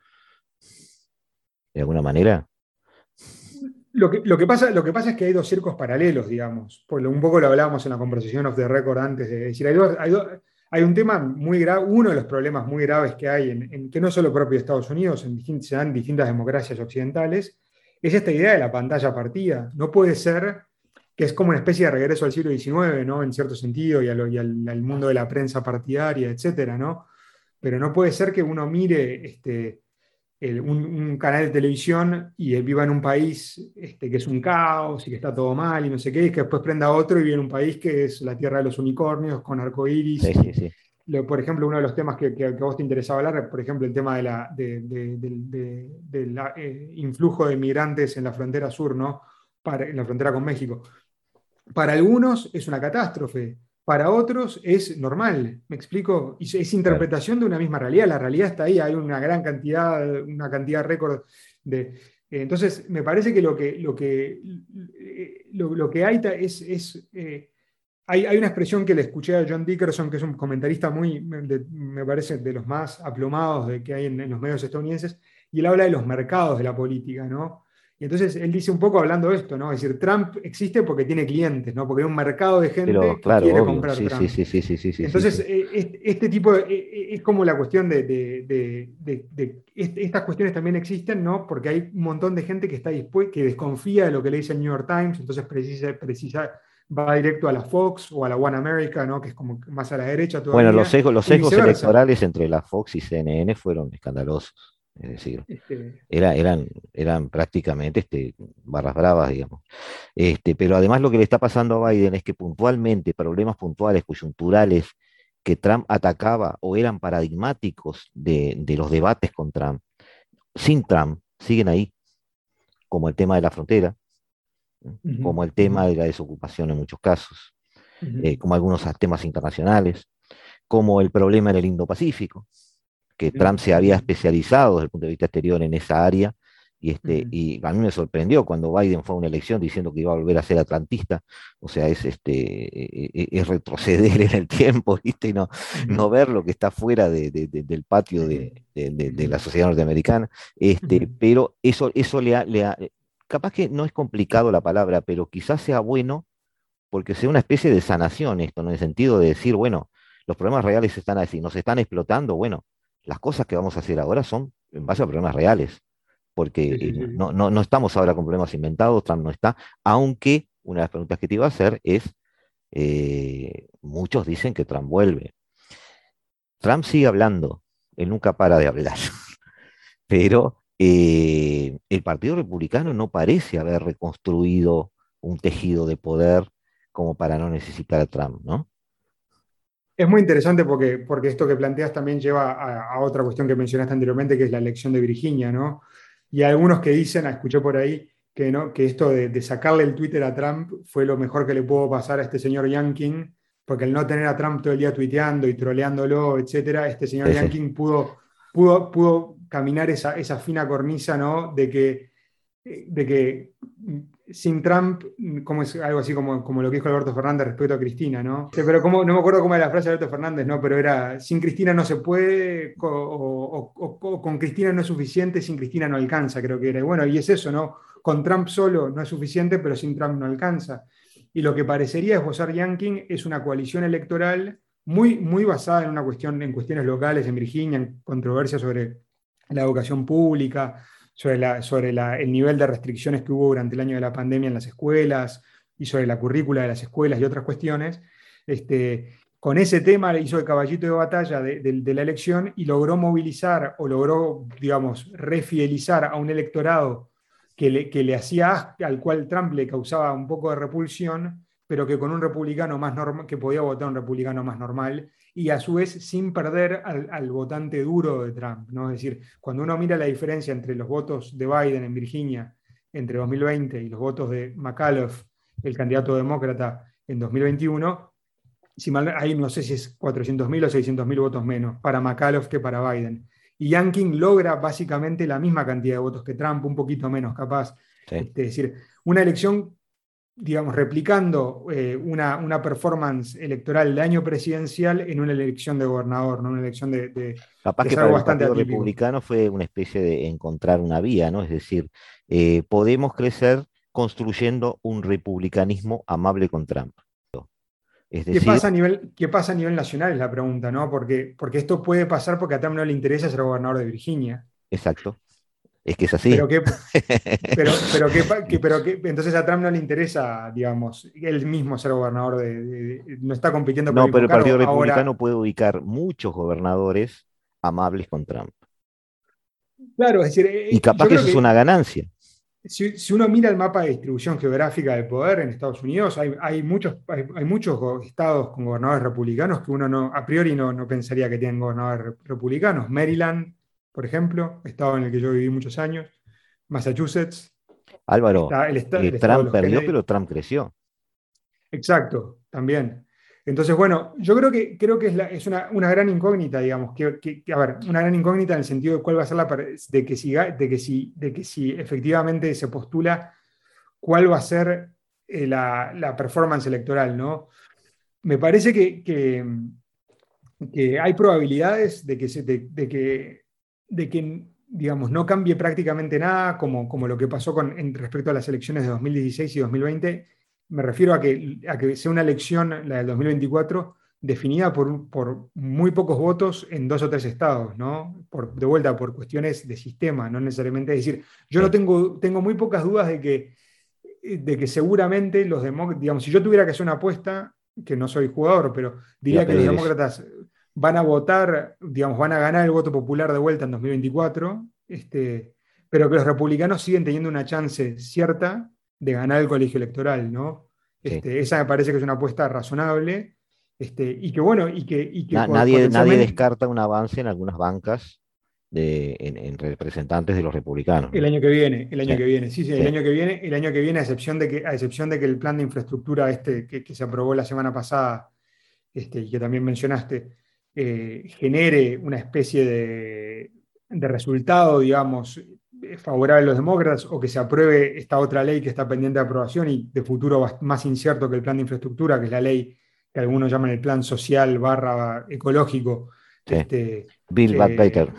¿De alguna manera? Lo que, lo, que pasa, lo que pasa es que hay dos circos paralelos, digamos. Por un poco lo hablábamos en la conversación of the record antes de decir, hay, hay, hay un tema muy grave, uno de los problemas muy graves que hay, en, en que no solo propio de Estados Unidos, en se dan en distintas democracias occidentales, es esta idea de la pantalla partida. No puede ser que es como una especie de regreso al siglo XIX, ¿no? En cierto sentido, y, al, mundo de la prensa partidaria, etcétera, ¿no? Pero no puede ser que uno mire este, un, canal de televisión y viva en un país este, que es un caos y que está todo mal y no sé qué, y que después prenda otro y vive en un país que es la tierra de los unicornios con arcoíris. Sí, sí, sí por ejemplo, uno de los temas que, a vos te interesaba hablar, por ejemplo, el tema del eh, influjo de migrantes en la frontera sur, ¿no? Para, en la frontera con México. Para algunos es una catástrofe, para otros es normal, ¿me explico? Es interpretación de una misma realidad, la realidad está ahí, hay una gran cantidad, una cantidad récord de... entonces, me parece que lo que, lo que, lo, que hay es... es eh, hay, una expresión que le escuché a John Dickerson, que es un comentarista muy, me parece, de los más aplomados de que hay en, los medios estadounidenses, y él habla de los mercados de la política, ¿no? Y entonces él dice un poco hablando de esto, ¿no? Es decir, Trump existe porque tiene clientes, ¿no? Porque hay un mercado de gente que quiere comprar sí, Trump. Sí, sí, sí, sí, Entonces, eh, este, tipo, es como la cuestión de, de, estas cuestiones también existen, ¿no? Porque hay un montón de gente que está dispuesta, que desconfía de lo que le dice el New York Times, entonces precisa, precisa va directo a la Fox o a la One America, ¿no? que es como más a la derecha. Bueno, los sesgos, los sesgos electorales entre la Fox y CNN fueron escandalosos. Es decir, este... eran, eran prácticamente este, barras bravas, digamos. Este, pero además lo que le está pasando a Biden es que puntualmente, problemas puntuales, coyunturales, que Trump atacaba o eran paradigmáticos de, de los debates con Trump, sin Trump, siguen ahí, como el tema de la frontera, como el tema de la desocupación en muchos casos, eh, como algunos temas internacionales, como el problema en el Indo-Pacífico, que Trump se había especializado desde el punto de vista exterior en esa área, y, este, y a mí me sorprendió cuando Biden fue a una elección diciendo que iba a volver a ser atlantista, o sea, es, este, e, e, es retroceder en el tiempo, ¿viste? Y no, no ver lo que está fuera del patio de, la sociedad norteamericana, este, pero eso, eso le, le ha, capaz que no es complicado la palabra, pero quizás sea bueno porque sea una especie de sanación esto, en el sentido de decir, bueno, los problemas reales están así, nos están explotando, bueno, las cosas que vamos a hacer ahora son en base a problemas reales, porque eh, No, no, estamos ahora con problemas inventados, Trump no está, aunque una de las preguntas que te iba a hacer es, eh, muchos dicen que Trump vuelve. Trump sigue hablando, él nunca para de hablar, pero eh, el Partido Republicano no parece haber reconstruido un tejido de poder como para no necesitar a Trump, ¿no? Es muy interesante porque, porque esto que planteas también lleva a, otra cuestión que mencionaste anteriormente, que es la elección de Virginia, ¿no? Y hay algunos que dicen, escuché por ahí, que, ¿no? que esto de, sacarle el Twitter a Trump fue lo mejor que le pudo pasar a este señor Yankin, porque el no tener a Trump todo el día tuiteando y troleándolo, etcétera, este señor Yankin pudo, pudo, pudo caminar esa, fina cornisa, ¿no? De que, de que sin Trump, como es algo así como, como lo que dijo Alberto Fernández respecto a Cristina, ¿no? Pero como, no me acuerdo cómo era la frase de Alberto Fernández, ¿no? Pero era, sin Cristina no se puede, o, con Cristina no es suficiente, sin Cristina no alcanza, creo que era. Y bueno, y es eso, ¿no? Con Trump solo no es suficiente, pero sin Trump no alcanza. Y lo que parecería esbozar Yankin es una coalición electoral muy, muy basada en, una cuestión, en cuestiones locales, en Virginia, en controversias sobre la educación pública, sobre, la, sobre el nivel de restricciones que hubo durante el año de la pandemia en las escuelas y sobre la currícula de las escuelas y otras cuestiones. Este, con ese tema hizo el caballito de batalla de, la elección y logró movilizar o logró, digamos, refidelizar a un electorado que le, que le hacía al cual Trump le causaba un poco de repulsión, pero que con un republicano más normal, que podía votar un republicano más normal, y a su vez sin perder al, votante duro de Trump. ¿no? Es decir, cuando uno mira la diferencia entre los votos de Biden en Virginia entre 2020 y los votos de McAuliffe, el candidato demócrata, en 2021, si mal, ahí no sé si es 400.000 o 600.000 votos menos para McAuliffe que para Biden. Y Yankin logra básicamente la misma cantidad de votos que Trump, un poquito menos capaz. Este, es decir, una elección, digamos, replicando eh, una, una, performance electoral de año presidencial en una elección de gobernador, ¿no? una elección de... capaz que para el Partido Republicano fue una especie de encontrar una vía, ¿no? Es decir, eh, podemos crecer construyendo un republicanismo amable con Trump. ¿Qué, pasa a nivel, ¿Qué pasa a nivel nacional? Es la pregunta, ¿no? Porque, porque esto puede pasar porque a Trump no le interesa ser gobernador de Virginia. Exacto. Es que es así. Pero, qué, pero, pero, entonces a Trump no le interesa, digamos, él mismo ser gobernador de. no está compitiendo con No, pero el Partido Republicano puede ubicar muchos gobernadores amables con Trump. Claro, es decir. Y capaz que eso es una ganancia si, uno mira el mapa de distribución geográfica del poder en Estados Unidos, hay, muchos, hay, muchos estados con gobernadores republicanos que uno no, a priori no, no pensaría que tienen gobernadores republicanos. Maryland, por ejemplo, estado en el que yo viví muchos años. Massachusetts. Álvaro, el, Trump perdió, pero Trump creció. Exacto, también. Entonces, bueno, yo creo que, creo que es, una, gran incógnita, digamos, que, a ver, una gran incógnita en el sentido de cuál va a ser la, de que si, de que si, de que si efectivamente se postula cuál va a ser eh, la, performance electoral, ¿no? Me parece que, que, hay probabilidades de que, de, que, de que digamos, no cambie prácticamente nada, como, como lo que pasó con, en, respecto a las elecciones de 2016 y 2020, me refiero a que, a que sea una elección, la del 2024, definida por, por, muy pocos votos en dos o tres estados, ¿no? Por, de vuelta, por cuestiones de sistema, no necesariamente. Es decir, yo no tengo, tengo muy pocas dudas de que, de que seguramente los demócratas, digamos, si yo tuviera que hacer una apuesta, que no soy jugador, pero diría que los demócratas van a votar, digamos, van a ganar el voto popular de vuelta en 2024, este, pero que los republicanos siguen teniendo una chance cierta de ganar el colegio electoral, ¿no? Este, esa me parece que es una apuesta razonable. Este, y que bueno, y que, nadie, nadie descarta un avance en algunas bancas de, en, representantes de los republicanos. El año que viene, el año que viene, sí, sí, el año que viene, el año que viene, a excepción de que, a excepción de que el plan de infraestructura este que, se aprobó la semana pasada, este, y que también mencionaste, eh, genere una especie de, de resultado, digamos, favorable a los demócratas o que se apruebe esta otra ley que está pendiente de aprobación y de futuro más incierto que el plan de infraestructura, que es la ley que algunos llaman el plan social barra ecológico. Este, Build Back Better.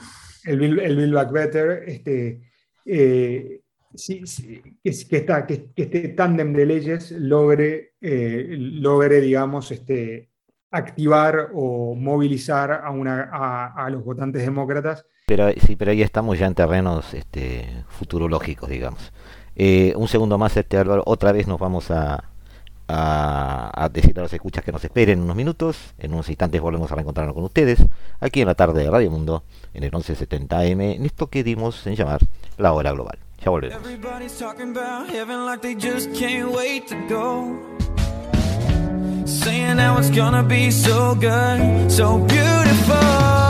El Build, Back Better. Este, eh, que, está, que, este tándem de leyes logre, eh, logre digamos, este, activar o movilizar a, una, a los votantes demócratas pero sí, pero ahí estamos ya en terrenos este, futurológicos, digamos. Eh, un segundo más, este Álvaro, otra vez nos vamos a, a, decir a los escuchas que nos esperen unos minutos. En unos instantes volvemos a reencontrarnos con ustedes aquí en la tarde de Radio Mundo, en el 1170M, en esto que dimos en llamar la hora global. Ya volvemos. Saying how it's gonna be so good, so beautiful.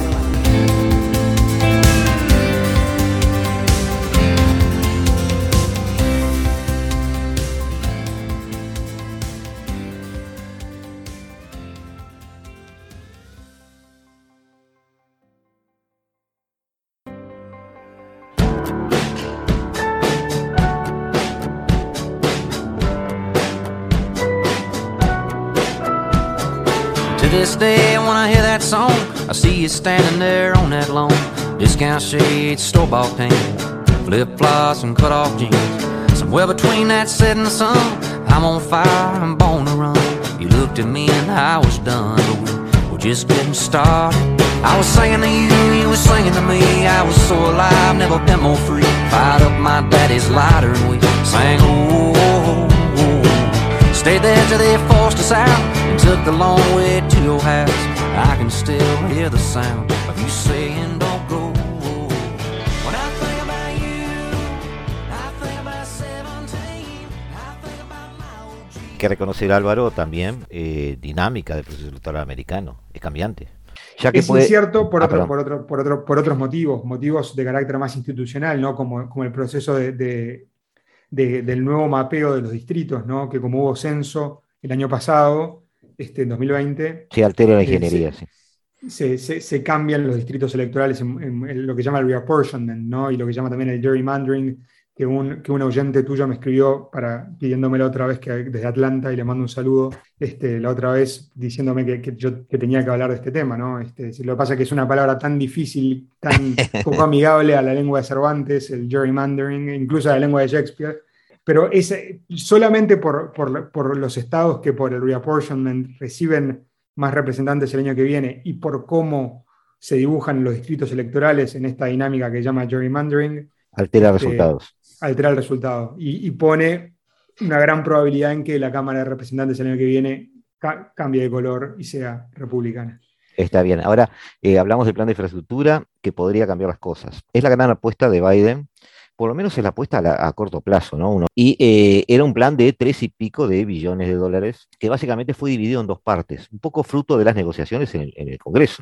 standing there on that lawn. Discount shades, store bought pants, flip flops, and cut off jeans. Somewhere between that setting sun, I'm on fire, I'm born to run. You looked at me and I was done, but we were just getting started. I was singing to you, you were singing to me. I was so alive, never been more free. Fired up my daddy's lighter and we sang, oh, oh, oh. Stayed there till they forced us out and took the long way to your house. I can still hear the sound of you saying, don't go. When I think about you, I think about 17. I think about my old G. Hay que reconocer, Álvaro, también eh, dinámica del proceso electoral americano. Es cambiante. Ya que Es puede- incierto por, Ah, otro- por, otro- por, otro- por otros motivos, motivos de carácter más institucional, ¿no? como, como el proceso de- de- de- del nuevo mapeo de los distritos, ¿no? que como hubo censo el año pasado, este, en 2020, se altera la Eh, ingeniería. sí. sí. se, se- se cambian los distritos electorales en, en- en lo que llama el reapportionment, ¿no? Y lo que llama también el gerrymandering, que un, que un oyente tuyo me escribió para, pidiéndomelo otra vez que, desde Atlanta y le mando un saludo, este, la otra vez diciéndome que, que yo que tenía que hablar de este tema, ¿no? Este, lo que pasa es que es una palabra tan difícil, tan poco amigable a la lengua de Cervantes, el gerrymandering, incluso a la lengua de Shakespeare, pero es eh, solamente por, por- por los estados que por el reapportionment reciben más representantes el año que viene y por cómo se dibujan los distritos electorales en esta dinámica que llama gerrymandering, Altera Este, resultados. altera el resultado y, y pone una gran probabilidad en que la Cámara de Representantes el año que viene ca- cambie de color y sea republicana. Está bien. Ahora eh, hablamos del plan de infraestructura que podría cambiar las cosas. Es la gran apuesta de Biden, por lo menos es la apuesta a, a corto plazo, ¿no? Y eh, era un plan de tres y pico de billones de dólares que básicamente fue dividido en dos partes, un poco fruto de las negociaciones en el, Congreso.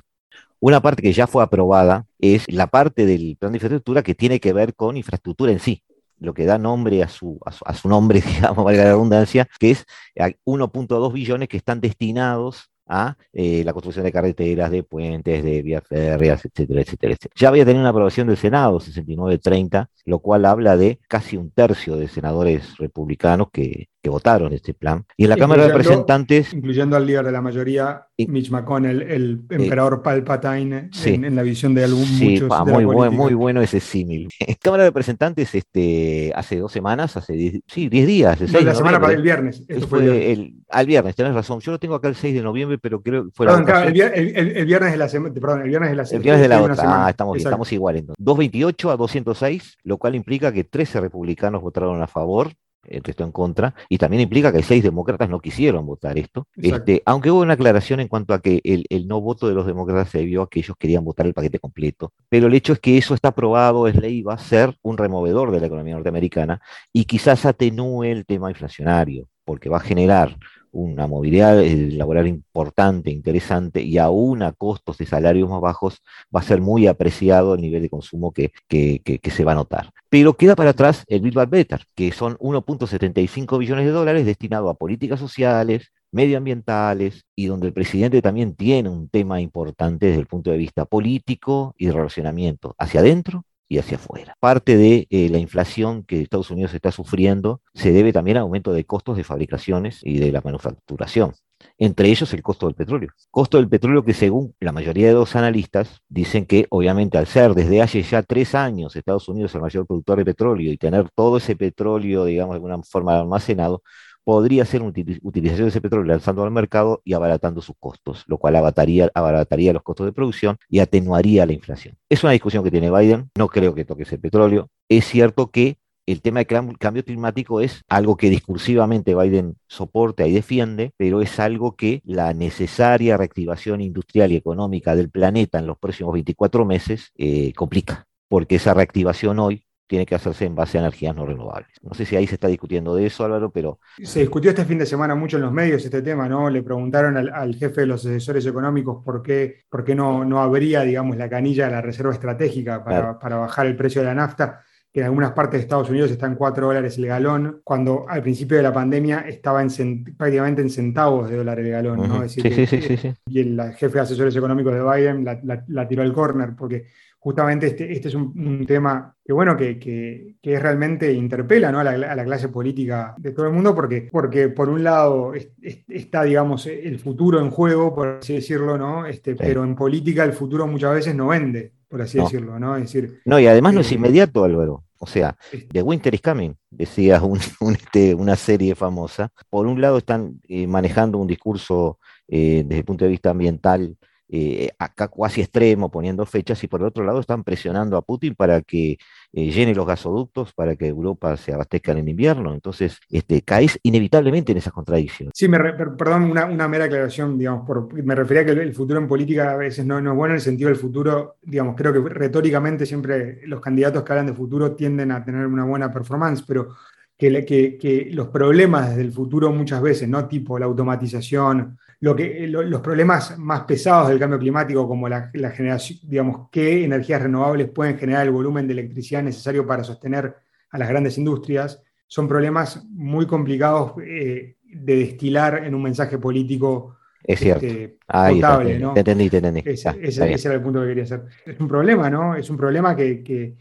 Una parte que ya fue aprobada es la parte del plan de infraestructura que tiene que ver con infraestructura en sí, lo que da nombre a su, a su, nombre, digamos, valga la redundancia, que es a 1.2 billones que están destinados a eh, la construcción de carreteras, de puentes, de vías férreas, etcétera, etcétera, etcétera. Ya había tenido una aprobación del Senado, 69-30, lo cual habla de casi un tercio de senadores republicanos que, que votaron este plan. Y en la Cámara de Representantes, Incluyendo al líder de la mayoría, Y- Mitch McConnell, el emperador Palpatine, sí. en, en la visión de algún Sí, muchos pa, de muy, buen- muy bueno ese símil. En Cámara de Representantes, este, hace dos semanas, hace diez, sí, 10 días, el No, 6 de la semana para el viernes. Esto Eso fue el viernes. el, al viernes, tenés razón. Yo lo tengo acá el 6 de noviembre, pero creo que fue Perdón, el, el- el- el viernes de la semana. Perdón, el viernes de la El semana. viernes de la otra. semana. Ah, estamos, bien, estamos igual entonces. 228 a 206, lo cual implica que 13 republicanos votaron a favor, el resto en contra, y también implica que 6 demócratas no quisieron votar esto. Exacto. Este, aunque hubo una aclaración en cuanto a que el, el no voto de los demócratas se debió a que ellos querían votar el paquete completo. Pero el hecho es que eso está aprobado, es ley, va a ser un removedor de la economía norteamericana y quizás atenúe el tema inflacionario, porque va a generar una movilidad laboral importante, interesante, y aún a costos de salarios más bajos, va a ser muy apreciado el nivel de consumo que- que se va a notar. Pero queda para atrás el Build Back Better, que son 1.75 billones de dólares destinados a políticas sociales, medioambientales, y donde el presidente también tiene un tema importante desde el punto de vista político y de relacionamiento hacia adentro y hacia afuera. Parte de eh, la inflación que Estados Unidos está sufriendo se debe también al aumento de costos de fabricaciones y de la manufacturación. Entre ellos el costo del petróleo. Costo del petróleo que según la mayoría de los analistas dicen que obviamente al ser desde hace ya tres años Estados Unidos el mayor productor de petróleo y tener todo ese petróleo, digamos, de alguna forma almacenado, podría ser una util- utilización de ese petróleo lanzando al mercado y abaratando sus costos, lo cual abarataría, abarataría los costos de producción y atenuaría la inflación. Es una discusión que tiene Biden, no creo que toque ese petróleo. Es cierto que el tema del cam- cambio climático es algo que discursivamente Biden soporta y defiende, pero es algo que la necesaria reactivación industrial y económica del planeta en los próximos 24 meses eh, complica, porque esa reactivación hoy tiene que hacerse en base a energías no renovables. No sé si ahí se está discutiendo de eso, Álvaro, pero Se discutió este fin de semana mucho en los medios este tema, ¿no? Le preguntaron al, al jefe de los asesores económicos por qué, por qué no, no habría, digamos, la canilla de la reserva estratégica para, Claro. para bajar el precio de la nafta. que en algunas partes de Estados Unidos está en 4 dólares el galón, cuando al principio de la pandemia estaba en prácticamente en centavos de dólar el galón. ¿no? sí, sí, sí, sí, Y el jefe de asesores económicos de Biden la, tiró al córner, porque justamente este, este es un, tema que, bueno, que, que, que, realmente interpela ¿no? a, la, clase política de todo el mundo, porque, porque por un lado está, digamos, el futuro en juego, por así decirlo, ¿no? Este, Pero en política el futuro muchas veces no vende por así decirlo, ¿no? Es decir, no, y además no es eh, inmediato, Álvaro. O sea, The Winter is Coming, decía este, una serie famosa. Por un lado están eh, manejando un discurso eh, desde el punto de vista ambiental eh, acá cuasi extremo, poniendo fechas, y por el otro lado están presionando a Putin para que eh, llene los gasoductos, para que Europa se abastezca en invierno. Entonces, este, caes inevitablemente en esas contradicciones. Sí, me perdón, una, mera aclaración, digamos, me refería a que el futuro en política a veces no, es bueno en el sentido del futuro, digamos, creo que retóricamente siempre los candidatos que hablan de futuro tienden a tener una buena performance, pero que, que, que, los problemas del futuro muchas veces, ¿no? Tipo la automatización, lo que, los problemas más pesados del cambio climático, como la, generación, digamos, qué energías renovables pueden generar el volumen de electricidad necesario para sostener a las grandes industrias, son problemas muy complicados eh, de destilar en un mensaje políco es cierto. Este, potable, ¿no? Te entendí, te entendí. Ese, era el punto que quería hacer. Es un problema, ¿no? Es un problema que,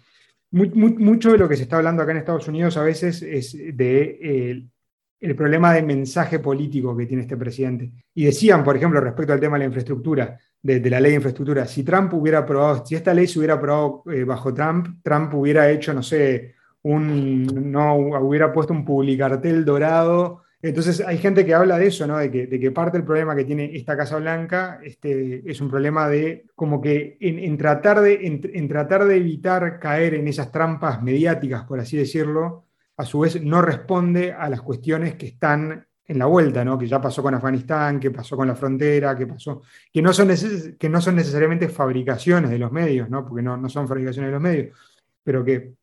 mucho de lo que se está hablando acá en Estados Unidos a veces es de eh, el problema de mensaje político que tiene este presidente. Y decían, por ejemplo, respecto al tema de la infraestructura, de, la ley de infraestructura, si Trump hubiera aprobado, si esta ley se hubiera aprobado eh, bajo Trump, Trump hubiera hecho, no sé, un, no, hubiera puesto un publicartel dorado. Entonces hay gente que habla de eso, ¿no? De que, de que parte del problema que tiene esta Casa Blanca este, es un problema de como que en, tratar de, en tratar de evitar caer en esas trampas mediáticas, por así decirlo, a su vez no responde a las cuestiones que están en la vuelta, ¿no? que ya pasó con Afganistán, que pasó con la frontera, que pasó, que no son, que no son necesariamente fabricaciones de los medios, ¿no? porque no, no son fabricaciones de los medios, pero que,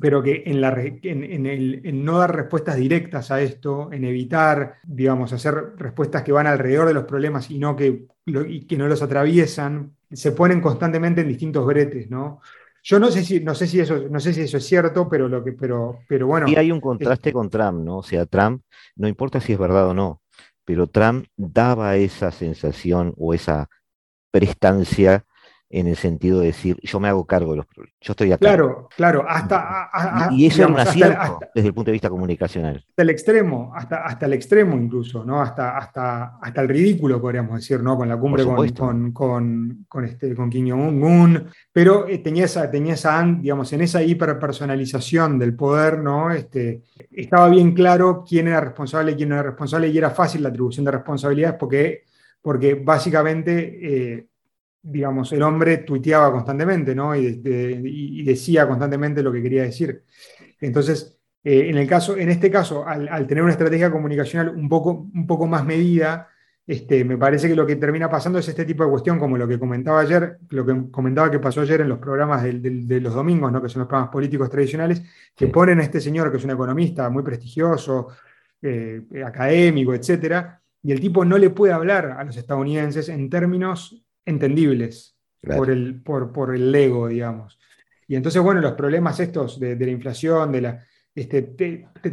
pero que en, la, en, el, no dar respuestas directas a esto, en evitar, digamos, hacer respuestas que van alrededor de los problemas y no que, y que no los atraviesan, se ponen constantemente en distintos bretes, ¿no? Yo no sé si, no sé si eso, no sé si eso es cierto, pero lo que, pero, pero bueno. Y hay un contraste con Trump, ¿no? O sea, Trump, no importa si es verdad o no, pero Trump daba esa sensación o esa prestancia en el sentido de decir, yo me hago cargo de los problemas, yo estoy acá. Claro, claro, hasta... y, eso es un acierto desde el punto de vista comunicacional. Hasta el extremo, hasta, hasta el extremo incluso, ¿no? Hasta, hasta, hasta el ridículo, podríamos decir, ¿no? Con la cumbre con, con, con, este, con Kim Jong-un, pero eh, tenía, esa, tenía esa, digamos, en esa hiperpersonalización del poder, ¿no? Este, estaba bien claro quién era responsable y quién no era responsable, y era fácil la atribución de responsabilidades porque, porque básicamente... Eh, digamos, el hombre tuiteaba constantemente, ¿no? Y, decía constantemente lo que quería decir. Entonces, eh, en, el caso, en este caso, al, tener una estrategia comunicacional un poco, un poco más medida, este, me parece que lo que termina pasando es este tipo de cuestión, como lo que comentaba ayer, lo que comentaba que pasó ayer en los programas de, los domingos, ¿no? que son los programas políticos tradicionales, que ponen a este señor, que es un economista muy prestigioso, eh, académico, etcétera, y el tipo no le puede hablar a los estadounidenses en términos entendibles por, el, por, por el ego, digamos. Y entonces, bueno, los problemas estos de, la inflación, de la, este,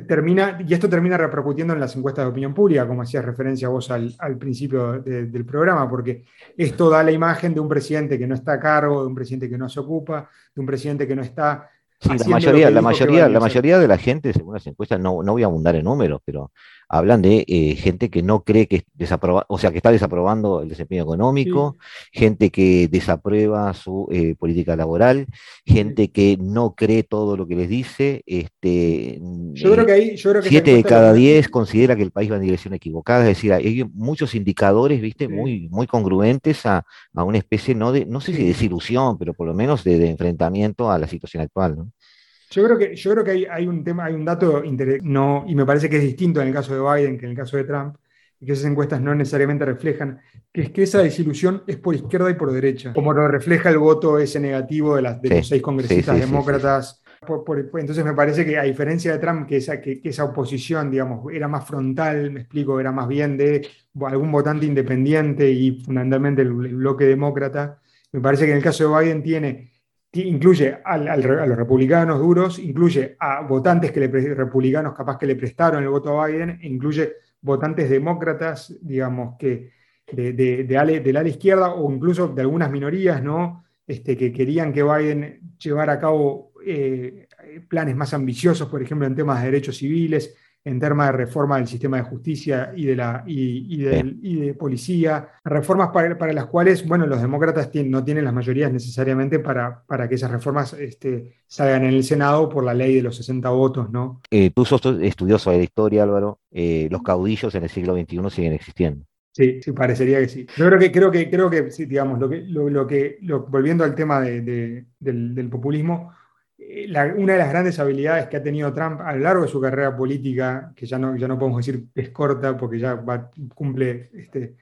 termina, y esto termina repercutiendo en las encuestas de opinión pública, como hacías referencia vos al, al principio del programa, porque esto da la imagen de un presidente que no está a cargo, de un presidente que no se ocupa, de un presidente que no está Sí, la mayoría, la mayoría, la mayoría de la gente, según las encuestas, no, no voy a abundar en números, pero hablan de eh, gente que no cree que desaproba, o sea, que está desaprobando el desempeño económico, gente que desaprueba su eh, política laboral, gente que no cree todo lo que les dice. Este, yo creo que ahí, yo creo que siete de cada diez considera que el país va en dirección equivocada, es decir, hay muchos indicadores, viste, muy, muy congruentes a, una especie, no de, no sé si desilusión, pero por lo menos de, de enfrentamiento a la situación actual, ¿no? Yo creo que, yo creo que hay, un tema, hay un dato no, y me parece que es distinto en el caso de Biden que en el caso de Trump, y que esas encuestas no necesariamente reflejan, que es que esa desilusión es por izquierda y por derecha, como lo refleja el voto ese negativo de, las, de los seis congresistas demócratas. entonces me parece que a diferencia de Trump, que esa, que, esa oposición, digamos, era más frontal, me explico, era más bien de algún votante independiente y fundamentalmente el bloque demócrata, me parece que en el caso de Biden tiene incluye a los republicanos duros, incluye a votantes que le, republicanos capaz que le prestaron el voto a Biden, incluye votantes demócratas, digamos, que de, del ala izquierda o incluso de algunas minorías, ¿no? Este, que querían que Biden llevara a cabo eh, planes más ambiciosos, por ejemplo, en temas de derechos civiles, en temas de reforma del sistema de justicia y de, la, y, de, policía, reformas para, las cuales, bueno, los demócratas no tienen las mayorías necesariamente para, para que esas reformas este, salgan en el Senado por la ley de los 60 votos, ¿no? Eh, tú sos estudioso de la historia, Álvaro, eh, los caudillos en el siglo XXI siguen existiendo. Sí, sí, parecería que sí. Yo creo que, creo que, creo que sí, digamos, lo que, lo, que volviendo al tema del, del populismo, eh, una de las grandes habilidades que ha tenido Trump a lo largo de su carrera política, que ya no, ya no podemos decir es corta porque ya cumple este,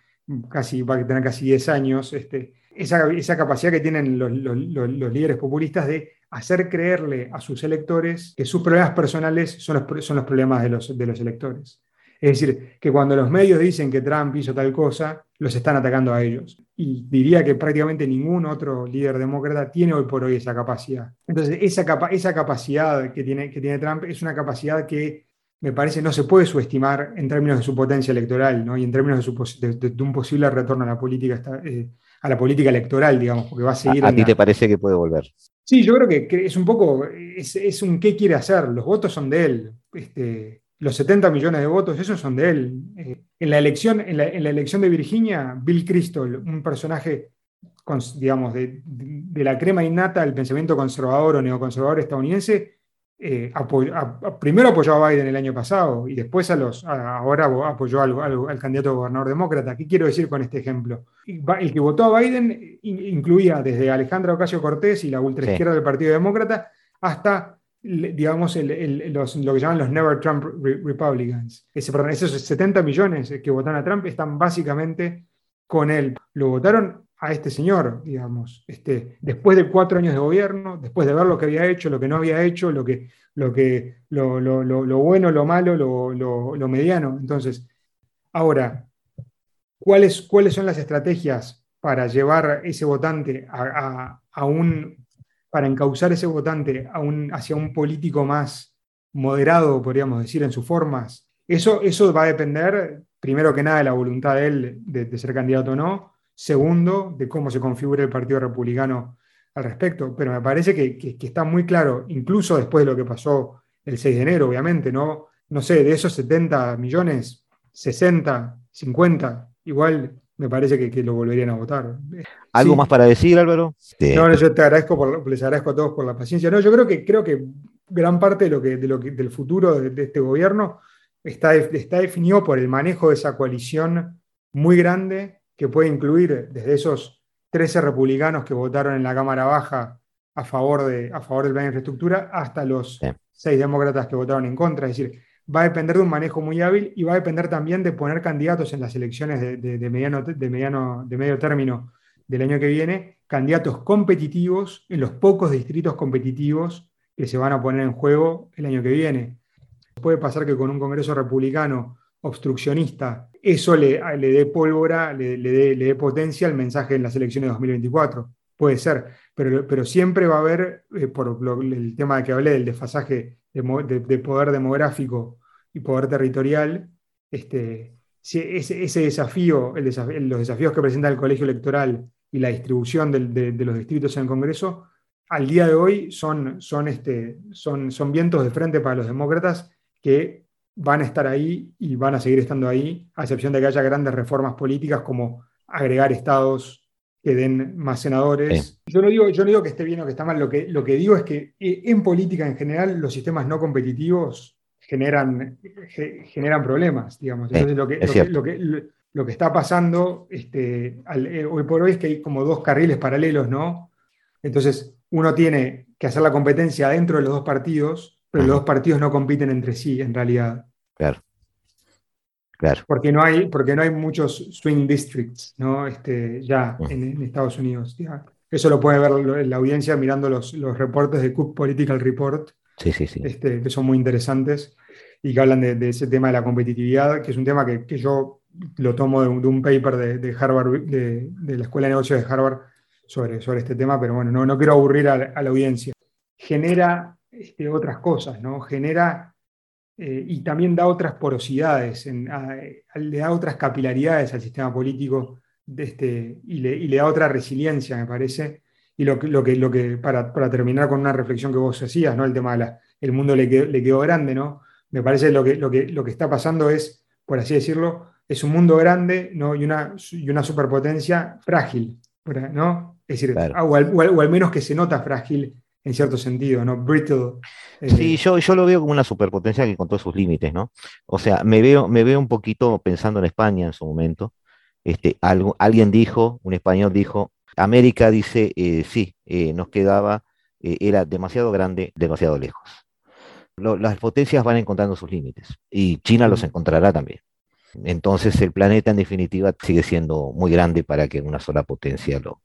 casi, va a tener casi 10 años, este, esa, esa, capacidad que tienen los, líderes populistas de hacer creerle a sus electores que sus problemas personales son los, son problemas de los, de los electores. Es decir, que cuando los medios dicen que Trump hizo tal cosa, los están atacando a ellos. Y diría que prácticamente ningún otro líder demócrata tiene hoy por hoy esa capacidad. Entonces, esa, esa capacidad que tiene, que tiene Trump es una capacidad que me parece no se puede subestimar en términos de su potencia electoral ¿no? y en términos de, un posible retorno a la política, eh, a la política electoral, digamos, porque va a seguir. ¿A, ti te parece que puede volver? Sí, yo creo que, es un poco, es, es, un qué quiere hacer, los votos son de él. Este, los 70 millones de votos, esos son de él. Eh, en, la elección, en, la, elección de Virginia, Bill Crystal, un personaje, digamos, de, la crema innata del pensamiento conservador o neoconservador estadounidense, eh, primero apoyó a Biden el año pasado y después a los, ahora apoyó al, candidato gobernador demócrata. ¿Qué quiero decir con este ejemplo? El que votó a Biden incluía desde Alejandra Ocasio Cortés y la ultraizquierda del Partido Demócrata hasta digamos, lo que llaman los Never Trump Republicans. Ese, esos 70 millones que votaron a Trump están básicamente con él. Lo votaron a este señor, digamos, este, después de cuatro años de gobierno, después de ver lo que había hecho, lo que no había hecho, lo, que, lo, que, lo, lo, bueno, lo malo, lo, mediano. Entonces, ahora, ¿cuáles, ¿cuáles son las estrategias para llevar ese votante a, a un para encauzar ese votante hacia un político más moderado, podríamos decir, en sus formas, eso, eso va a depender, primero que nada, de la voluntad de él de, ser candidato o no, segundo, de cómo se configure el Partido Republicano al respecto. Pero me parece que, está muy claro, incluso después de lo que pasó el 6 de enero, obviamente, ¿no? No sé, de esos 70 millones, 60, 50, igual me parece que, lo volverían a votar. ¿Algo más para decir, Álvaro? No, yo te agradezco por, les agradezco a todos por la paciencia. No, yo creo que, creo que gran parte de lo que, de lo que, del futuro de, este gobierno está, está definido por el manejo de esa coalición muy grande que puede incluir desde esos 13 republicanos que votaron en la Cámara Baja a favor, de, a favor del plan de infraestructura hasta los seis demócratas que votaron en contra. Es decir, va a depender de un manejo muy hábil y va a depender también de poner candidatos en las elecciones de, mediano, de, mediano, de medio término del año que viene, candidatos competitivos en los pocos distritos competitivos que se van a poner en juego el año que viene. Puede pasar que con un Congreso republicano obstruccionista eso le, le dé pólvora, le, le, dé, potencia al mensaje en las elecciones de 2024. Puede ser, pero, pero siempre va a haber, eh, por el tema de que hablé del desfasaje de, poder demográfico y poder territorial, este, ese, desafío, los desafíos que presenta el colegio electoral y la distribución de, los distritos en el Congreso, al día de hoy son, son, este, son, son vientos de frente para los demócratas que van a estar ahí y van a seguir estando ahí, a excepción de que haya grandes reformas políticas como agregar estados que den más senadores. Yo, no digo, yo no digo que esté bien o que está mal, lo que, lo que digo es que eh, en política en general los sistemas no competitivos generan, generan problemas, digamos. Entonces, lo, que, lo, que, lo, que, está pasando este, eh, hoy por hoy es que hay como dos carriles paralelos, ¿no? Entonces, uno tiene que hacer la competencia dentro de los dos partidos, pero los dos partidos no compiten entre sí, en realidad. Claro. Porque, no hay, porque no hay muchos swing districts ¿no? este, ya en, Estados Unidos. Eso lo puede ver la audiencia mirando los, los reportes de Cook Political Report, sí, sí, sí. Este, que son muy interesantes y que hablan de, ese tema de la competitividad, que es un tema que, yo lo tomo de un, paper de, Harvard, de, la Escuela de Negocios de Harvard, sobre, sobre este tema, pero bueno, no, no quiero aburrir a, la audiencia. Genera este, otras cosas, ¿no? Genera eh, y también da otras porosidades, le da otras capilaridades al sistema político este, y, le, da otra resiliencia, me parece. Y lo, lo que, lo que para, terminar con una reflexión que vos hacías, ¿no? El tema del mundo le quedó, le quedó grande, ¿no? Me parece lo que, lo, que, lo que está pasando es, por así decirlo, es un mundo grande ¿no? y, una, y una superpotencia frágil, ¿no? Es decir, o, al, menos que se nota frágil en cierto sentido, ¿no? Brittle. Eh, sí, yo, yo lo veo como una superpotencia que encontró sus límites, ¿no? O sea, me veo, me veo un poquito pensando en España en su momento. Este, algo, alguien dijo, un español dijo, América dice, eh, sí, eh, nos quedaba, era demasiado grande, demasiado lejos. las potencias van encontrando sus límites y China los encontrará también. Entonces el planeta en definitiva sigue siendo muy grande para que una sola potencia lo,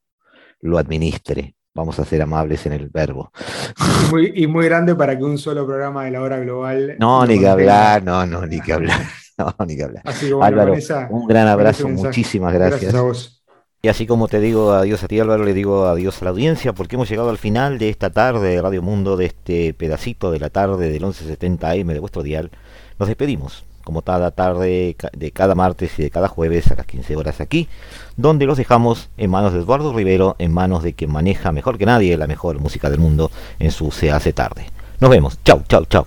lo administre. Vamos a ser amables en el verbo. y muy grande para que un solo programa de la hora global. No, ni que hablar, no, no, ni que hablar. No, ni que hablar. Álvaro, un gran abrazo, muchísimas gracias. gracias a vos. Y así como te digo adiós a ti Álvaro, le digo adiós a la audiencia porque hemos llegado al final de esta tarde de Radio Mundo, de este pedacito de la tarde del 1170M de vuestro dial. Nos despedimos como cada tarde de cada martes y de cada jueves a las 15 horas aquí, donde los dejamos en manos de Eduardo Rivero, en manos de quien maneja mejor que nadie la mejor música del mundo en su Se hace tarde. Nos vemos. Chau, chau, chau.